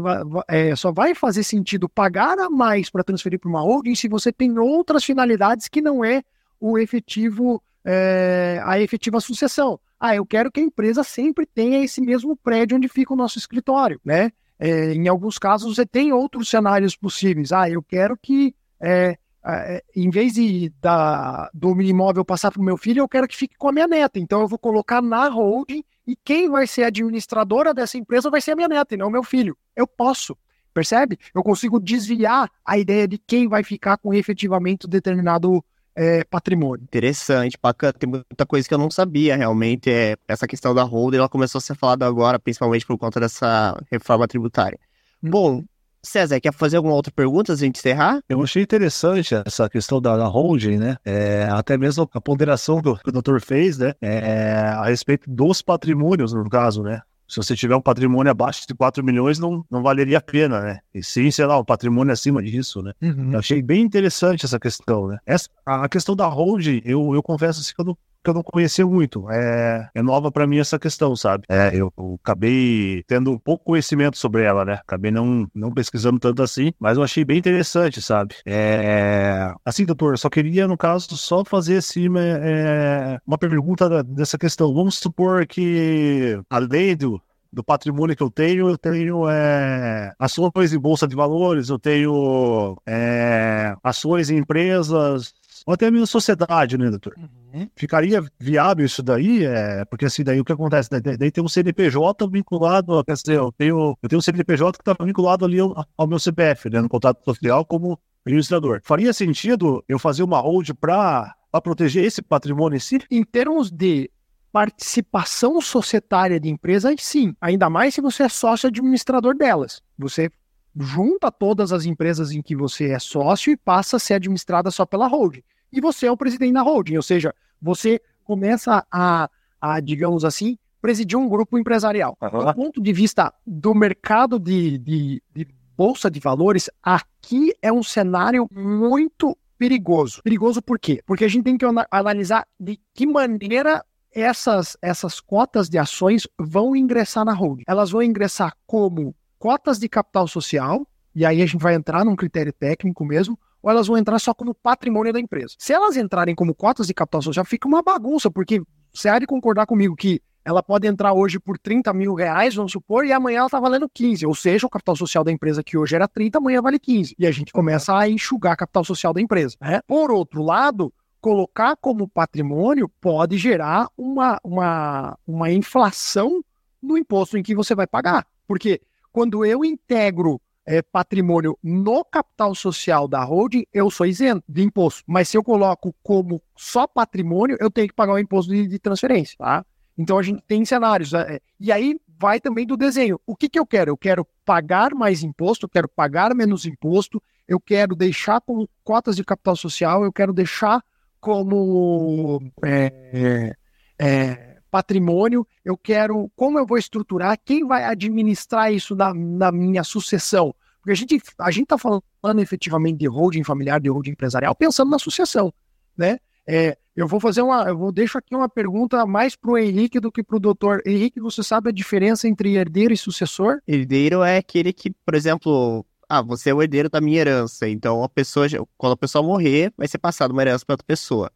é, só vai fazer sentido pagar a mais para transferir para uma holding se você tem outras finalidades que não é o efetivo, é, a efetiva sucessão. Ah, eu quero que a empresa sempre tenha esse mesmo prédio onde fica o nosso escritório, né? É, em alguns casos você tem outros cenários possíveis. Ah, eu quero que é, é, em vez de da, do imóvel passar para o meu filho, eu quero que fique com a minha neta. Então eu vou colocar na holding e quem vai ser administradora dessa empresa vai ser a minha neta e não o meu filho. Eu posso, percebe? Eu consigo desviar a ideia de quem vai ficar com efetivamente determinado é, patrimônio. Interessante, bacana. Tem muita coisa que eu não sabia realmente. É, essa questão da holding, ela começou a ser falada agora, principalmente por conta dessa reforma tributária. Bom, César, quer fazer alguma outra pergunta antes de encerrar? Eu achei interessante essa questão da, da holding, né? É, até mesmo a ponderação que o, que o doutor fez, né? É, a respeito dos patrimônios, no caso, né? Se você tiver um patrimônio abaixo de 4 milhões, não, não valeria a pena, né? E sim, sei lá, um patrimônio acima disso, né? Uhum. Eu achei bem interessante essa questão, né? Essa, a questão da holding, eu, eu confesso assim, que eu não que eu não conhecia muito. É, é nova para mim essa questão, sabe? É, eu, eu, acabei tendo pouco conhecimento sobre ela, né? Acabei não, não pesquisando tanto assim, mas eu achei bem interessante, sabe? É, assim, doutor, eu só queria, no caso, só fazer assim, é, uma pergunta dessa questão. Vamos supor que, além do, do patrimônio que eu tenho, eu tenho é, ações em bolsa de valores, eu tenho é, ações em empresas, ou até mesmo sociedade, né, doutor? Uhum. Ficaria viável isso daí? É, porque assim, daí o que acontece? Daí, daí tem um CNPJ vinculado, quer dizer, eu tenho, eu tenho um CNPJ que está vinculado ali ao, ao, meu CPF, né, no contrato social como administrador. Faria sentido eu fazer uma hold para proteger esse patrimônio em si? Em termos de participação societária de empresas, sim. Ainda mais se você é sócio administrador delas. Você junta todas as empresas em que você é sócio e passa a ser administrada só pela holding. E você é o presidente da holding, ou seja, você começa a, a digamos assim, presidir um grupo empresarial. Uhum. Do ponto de vista do mercado de, de, de bolsa de valores, aqui é um cenário muito perigoso. Perigoso por quê? Porque a gente tem que analisar de que maneira essas, essas cotas de ações vão ingressar na holding. Elas vão ingressar como cotas de capital social, e aí a gente vai entrar num critério técnico mesmo, ou elas vão entrar só como patrimônio da empresa. Se elas entrarem como cotas de capital social, fica uma bagunça, porque você há de concordar comigo que ela pode entrar hoje por 30 mil reais, vamos supor, e amanhã ela está valendo 15. Ou seja, o capital social da empresa que hoje era 30, amanhã vale 15. E a gente começa a enxugar capital social da empresa. Né? Por outro lado, colocar como patrimônio pode gerar uma, uma, uma inflação no imposto em que você vai pagar. Porque quando eu integro é, patrimônio no capital social da holding, eu sou isento de imposto. Mas se eu coloco como só patrimônio, eu tenho que pagar o imposto de, de transferência, tá? Então a gente tem cenários. É, e aí vai também do desenho. O que, que eu quero? Eu quero pagar mais imposto, eu quero pagar menos imposto, eu quero deixar como cotas de capital social, eu quero deixar como é, é, patrimônio, eu quero como eu vou estruturar, quem vai administrar isso na, na minha sucessão. Porque a gente a gente está falando efetivamente de holding familiar, de holding empresarial, pensando na sucessão, né? É, eu vou fazer uma, eu vou deixo aqui uma pergunta mais para o Henrique do que para o doutor. Henrique, você sabe a diferença entre herdeiro e sucessor? Herdeiro é aquele que, por exemplo, ah, você é o herdeiro da minha herança, então a pessoa, quando a pessoa morrer, vai ser passada uma herança para outra pessoa.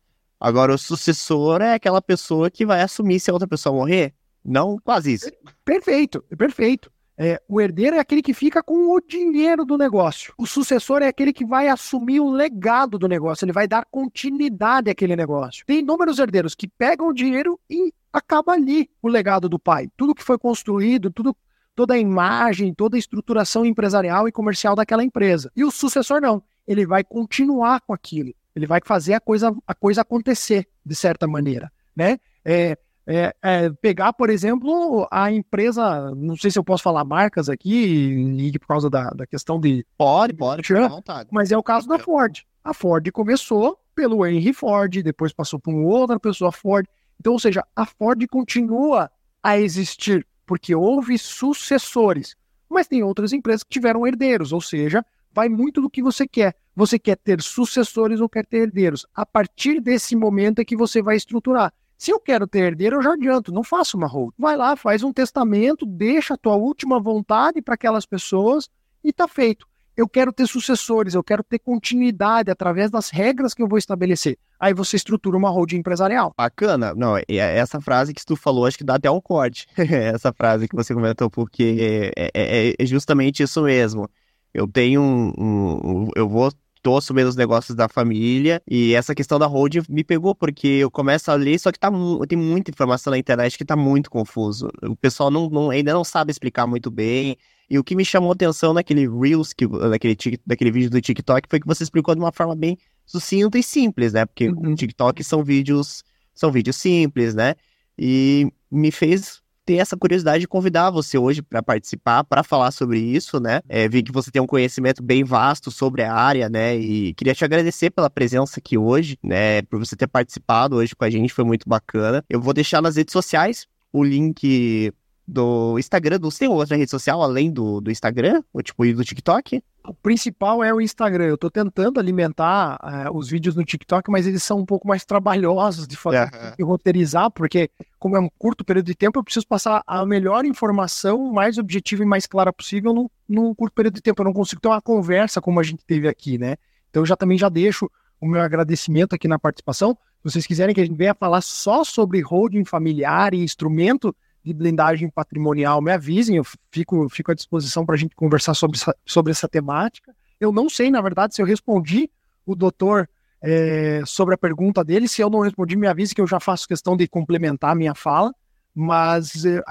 Agora, o sucessor é aquela pessoa que vai assumir se a outra pessoa morrer? Não, quase isso. Perfeito, perfeito. É, o herdeiro é aquele que fica com o dinheiro do negócio. O sucessor é aquele que vai assumir o legado do negócio, ele vai dar continuidade àquele negócio. Tem inúmeros herdeiros que pegam o dinheiro e acaba ali o legado do pai. Tudo que foi construído, tudo toda a imagem, toda a estruturação empresarial e comercial daquela empresa. E o sucessor não, ele vai continuar com aquilo, ele vai fazer a coisa, a coisa acontecer de certa maneira, né? É, é, é, pegar, por exemplo, a empresa, não sei se eu posso falar marcas aqui, e por causa da, da questão de. Pode, pode, fica à vontade. Mas é o caso da Ford. A Ford começou pelo Henry Ford, depois passou por outra pessoa Ford. Então, ou seja, a Ford continua a existir porque houve sucessores. Mas tem outras empresas que tiveram herdeiros, ou seja, vai muito do que você quer. Você quer ter sucessores ou quer ter herdeiros. A partir desse momento é que você vai estruturar. Se eu quero ter herdeiro, eu já adianto, não faço uma hold. Vai lá, faz um testamento, deixa a tua última vontade para aquelas pessoas e tá feito eu quero ter sucessores, eu quero ter continuidade através das regras que eu vou estabelecer. Aí você estrutura uma holding empresarial. Bacana. Não, essa frase que tu falou, acho que dá até um corte. essa frase que você comentou, porque é, é, é justamente isso mesmo. Eu tenho um, um, Eu vou tô assumindo os negócios da família e essa questão da holding me pegou porque eu começo a ler, só que tá, tem muita informação na internet que tá muito confuso. O pessoal não, não, ainda não sabe explicar muito bem. E o que me chamou a atenção naquele Reels, que, naquele, naquele vídeo do TikTok, foi que você explicou de uma forma bem sucinta e simples, né? Porque uhum. o TikTok são vídeos, são vídeos simples, né? E me fez ter essa curiosidade de convidar você hoje para participar, para falar sobre isso, né? É, vi que você tem um conhecimento bem vasto sobre a área, né? E queria te agradecer pela presença aqui hoje, né? Por você ter participado hoje com a gente, foi muito bacana. Eu vou deixar nas redes sociais o link do Instagram, do tem outra rede social além do, do Instagram, ou tipo, e do TikTok? O principal é o Instagram. Eu tô tentando alimentar uh, os vídeos no TikTok, mas eles são um pouco mais trabalhosos de fazer uhum. e roteirizar, porque como é um curto período de tempo, eu preciso passar a melhor informação, mais objetiva e mais clara possível num, num curto período de tempo. Eu não consigo ter uma conversa como a gente teve aqui, né? Então eu já também já deixo o meu agradecimento aqui na participação. Se vocês quiserem que a gente venha falar só sobre holding familiar e instrumento de blindagem patrimonial, me avisem, eu fico, fico à disposição para a gente conversar sobre essa, sobre essa temática. Eu não sei, na verdade, se eu respondi o doutor é, sobre a pergunta dele. Se eu não respondi, me avise que eu já faço questão de complementar a minha fala. Mas, eh,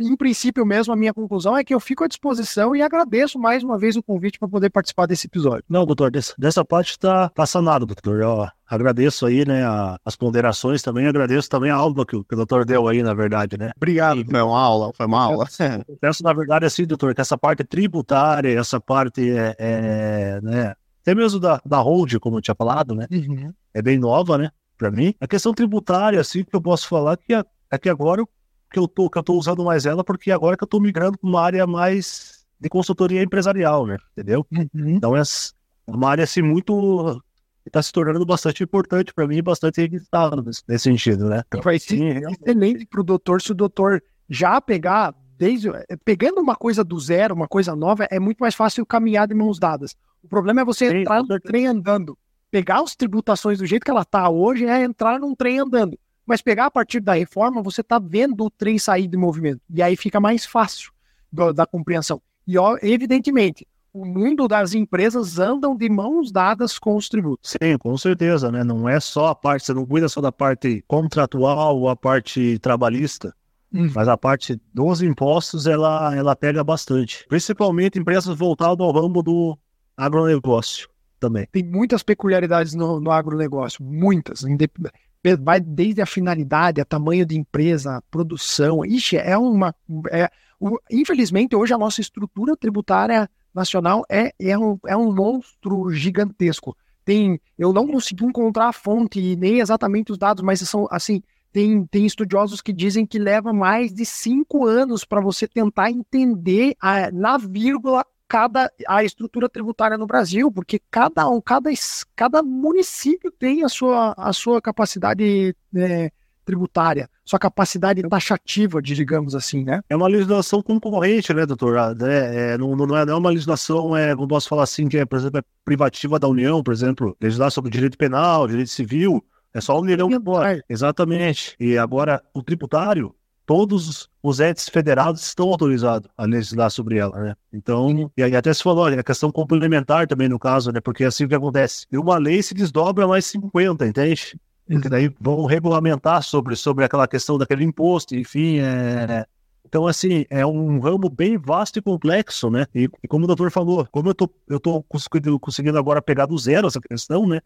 em princípio mesmo, a minha conclusão é que eu fico à disposição e agradeço mais uma vez o convite para poder participar desse episódio. Não, doutor, dessa, dessa parte está tá sanado, doutor. Eu agradeço aí, né, a, as ponderações também, agradeço também a aula que, que, o doutor deu aí, na verdade, né? Obrigado. Foi uma aula, foi uma aula. Eu penso, na verdade, assim, doutor, que essa parte tributária, essa parte, é, é né, até mesmo da, da hold, como eu tinha falado, né, uhum. é bem nova, né, para mim. A questão tributária, assim, que eu posso falar que é, é que agora eu que eu tô, que eu tô usando mais ela, porque agora que eu tô migrando para uma área mais de consultoria empresarial, né? Entendeu? Uhum. Então é uma área assim muito está se tornando bastante importante para mim, bastante registrado nesse, sentido, né? Então, vai ser excelente para o doutor se o doutor já pegar desde pegando uma coisa do zero, uma coisa nova, é muito mais fácil caminhar de mãos dadas. O problema é você Sim, entrar no trem andando. Pegar as tributações do jeito que ela está hoje é entrar num trem andando. Mas pegar a partir da reforma, você está vendo o trem sair de movimento. E aí fica mais fácil do, da compreensão. E, ó, evidentemente, o mundo das empresas andam de mãos dadas com os tributos. Sim, com certeza, né? Não é só a parte, você não cuida só da parte contratual ou a parte trabalhista. Hum. Mas a parte dos impostos, ela, ela pega bastante. Principalmente empresas voltadas ao ramo do agronegócio também. Tem muitas peculiaridades no, no agronegócio, muitas. Vai desde a finalidade, a tamanho de empresa, a produção. Ixi, é uma. É, o, infelizmente, hoje a nossa estrutura tributária nacional é, é, um, é um monstro gigantesco. Tem, eu não consegui encontrar a fonte nem exatamente os dados, mas são assim, tem, tem estudiosos que dizem que leva mais de cinco anos para você tentar entender a, na vírgula cada a estrutura tributária no Brasil, porque cada um, cada, cada município tem a sua, a sua capacidade é, tributária, sua capacidade taxativa, digamos assim, né? É uma legislação concorrente, né, doutor? Ah, é, é, não, não, é, não é uma legislação, é, como posso falar assim, que é, por exemplo, é privativa da União, por exemplo, legislar sobre direito penal, direito civil, é só a União que pode. Exatamente. E agora, o tributário, todos os entes federados estão autorizados a legislar sobre ela, né? Então, e aí até se falou, a questão complementar também no caso, né? Porque é assim que acontece. E uma lei se desdobra mais 50, entende? Que daí vão regulamentar sobre, sobre aquela questão daquele imposto, enfim, é... Então, assim, é um ramo bem vasto e complexo, né? E, e como o doutor falou, como eu tô, eu tô conseguindo, conseguindo agora pegar do zero essa questão, né?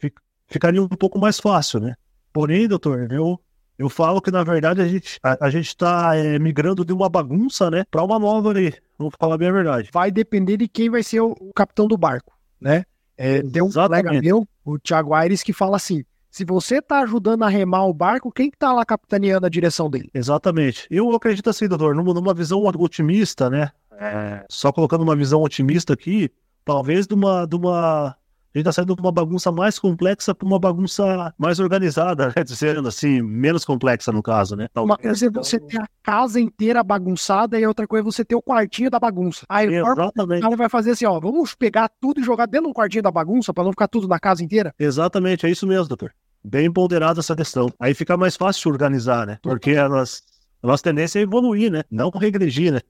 Ficaria um pouco mais fácil, né? Porém, doutor, eu eu falo que, na verdade, a gente a, a gente está é, migrando de uma bagunça, né, para uma nova ali. Vamos falar bem a verdade. Vai depender de quem vai ser o, o capitão do barco, né? É, tem um Exatamente. colega meu, o Thiago Aires, que fala assim: se você tá ajudando a remar o barco, quem que tá lá capitaneando a direção dele? Exatamente. Eu acredito assim, doutor, numa visão otimista, né? É, só colocando uma visão otimista aqui, talvez de uma, de uma a gente está saindo de uma bagunça mais complexa para uma bagunça mais organizada, né? Dizendo assim, menos complexa no caso, né? Uma coisa é você ter a casa inteira bagunçada e outra coisa é você ter o quartinho da bagunça. Aí o cara vai fazer assim, ó, vamos pegar tudo e jogar dentro do quartinho da bagunça para não ficar tudo na casa inteira? Exatamente, é isso mesmo, doutor. Bem ponderada essa questão. Aí fica mais fácil organizar, né? Porque elas a nossa tendência é evoluir, né? Não regredir, né?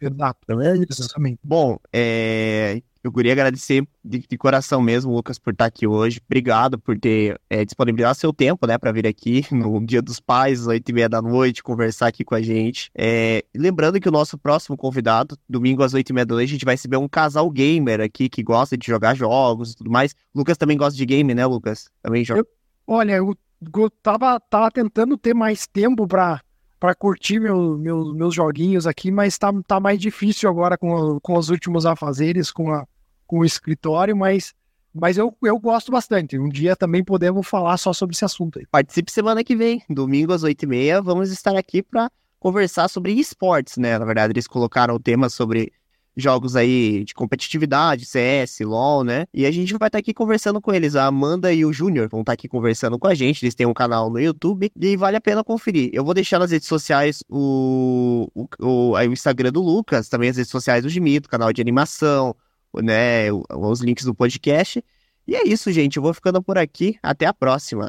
Exato. Então é isso. Exatamente. Bom, é... eu queria agradecer de, de, coração mesmo, Lucas, por estar aqui hoje. Obrigado por ter é, disponibilizado seu tempo, né, para vir aqui no Dia dos Pais, oito e meia da noite, conversar aqui com a gente. É... Lembrando que o nosso próximo convidado, domingo às oito e meia da noite, a gente vai receber um casal gamer aqui que gosta de jogar jogos e tudo mais. Lucas também gosta de game, né, Lucas? Também joga. Eu... Olha, eu, eu tava, tava tentando ter mais tempo para para curtir meu, meu, meus joguinhos aqui, mas tá, tá mais difícil agora com, com os últimos afazeres, com, a, com o escritório, mas, mas eu, eu gosto bastante. Um dia também podemos falar só sobre esse assunto aí. Participe semana que vem, domingo às 8h30, vamos estar aqui para conversar sobre esportes, né? Na verdade, eles colocaram o tema sobre jogos aí de competitividade, CS, LoL, né? E a gente vai estar tá aqui conversando com eles. A Amanda e o Júnior vão estar tá aqui conversando com a gente. Eles têm um canal no YouTube e vale a pena conferir. Eu vou deixar nas redes sociais o, o, o, o Instagram do Lucas, também as redes sociais do Gimito, canal de animação, né? Os links do podcast. E é isso, gente. Eu vou ficando por aqui. Até a próxima.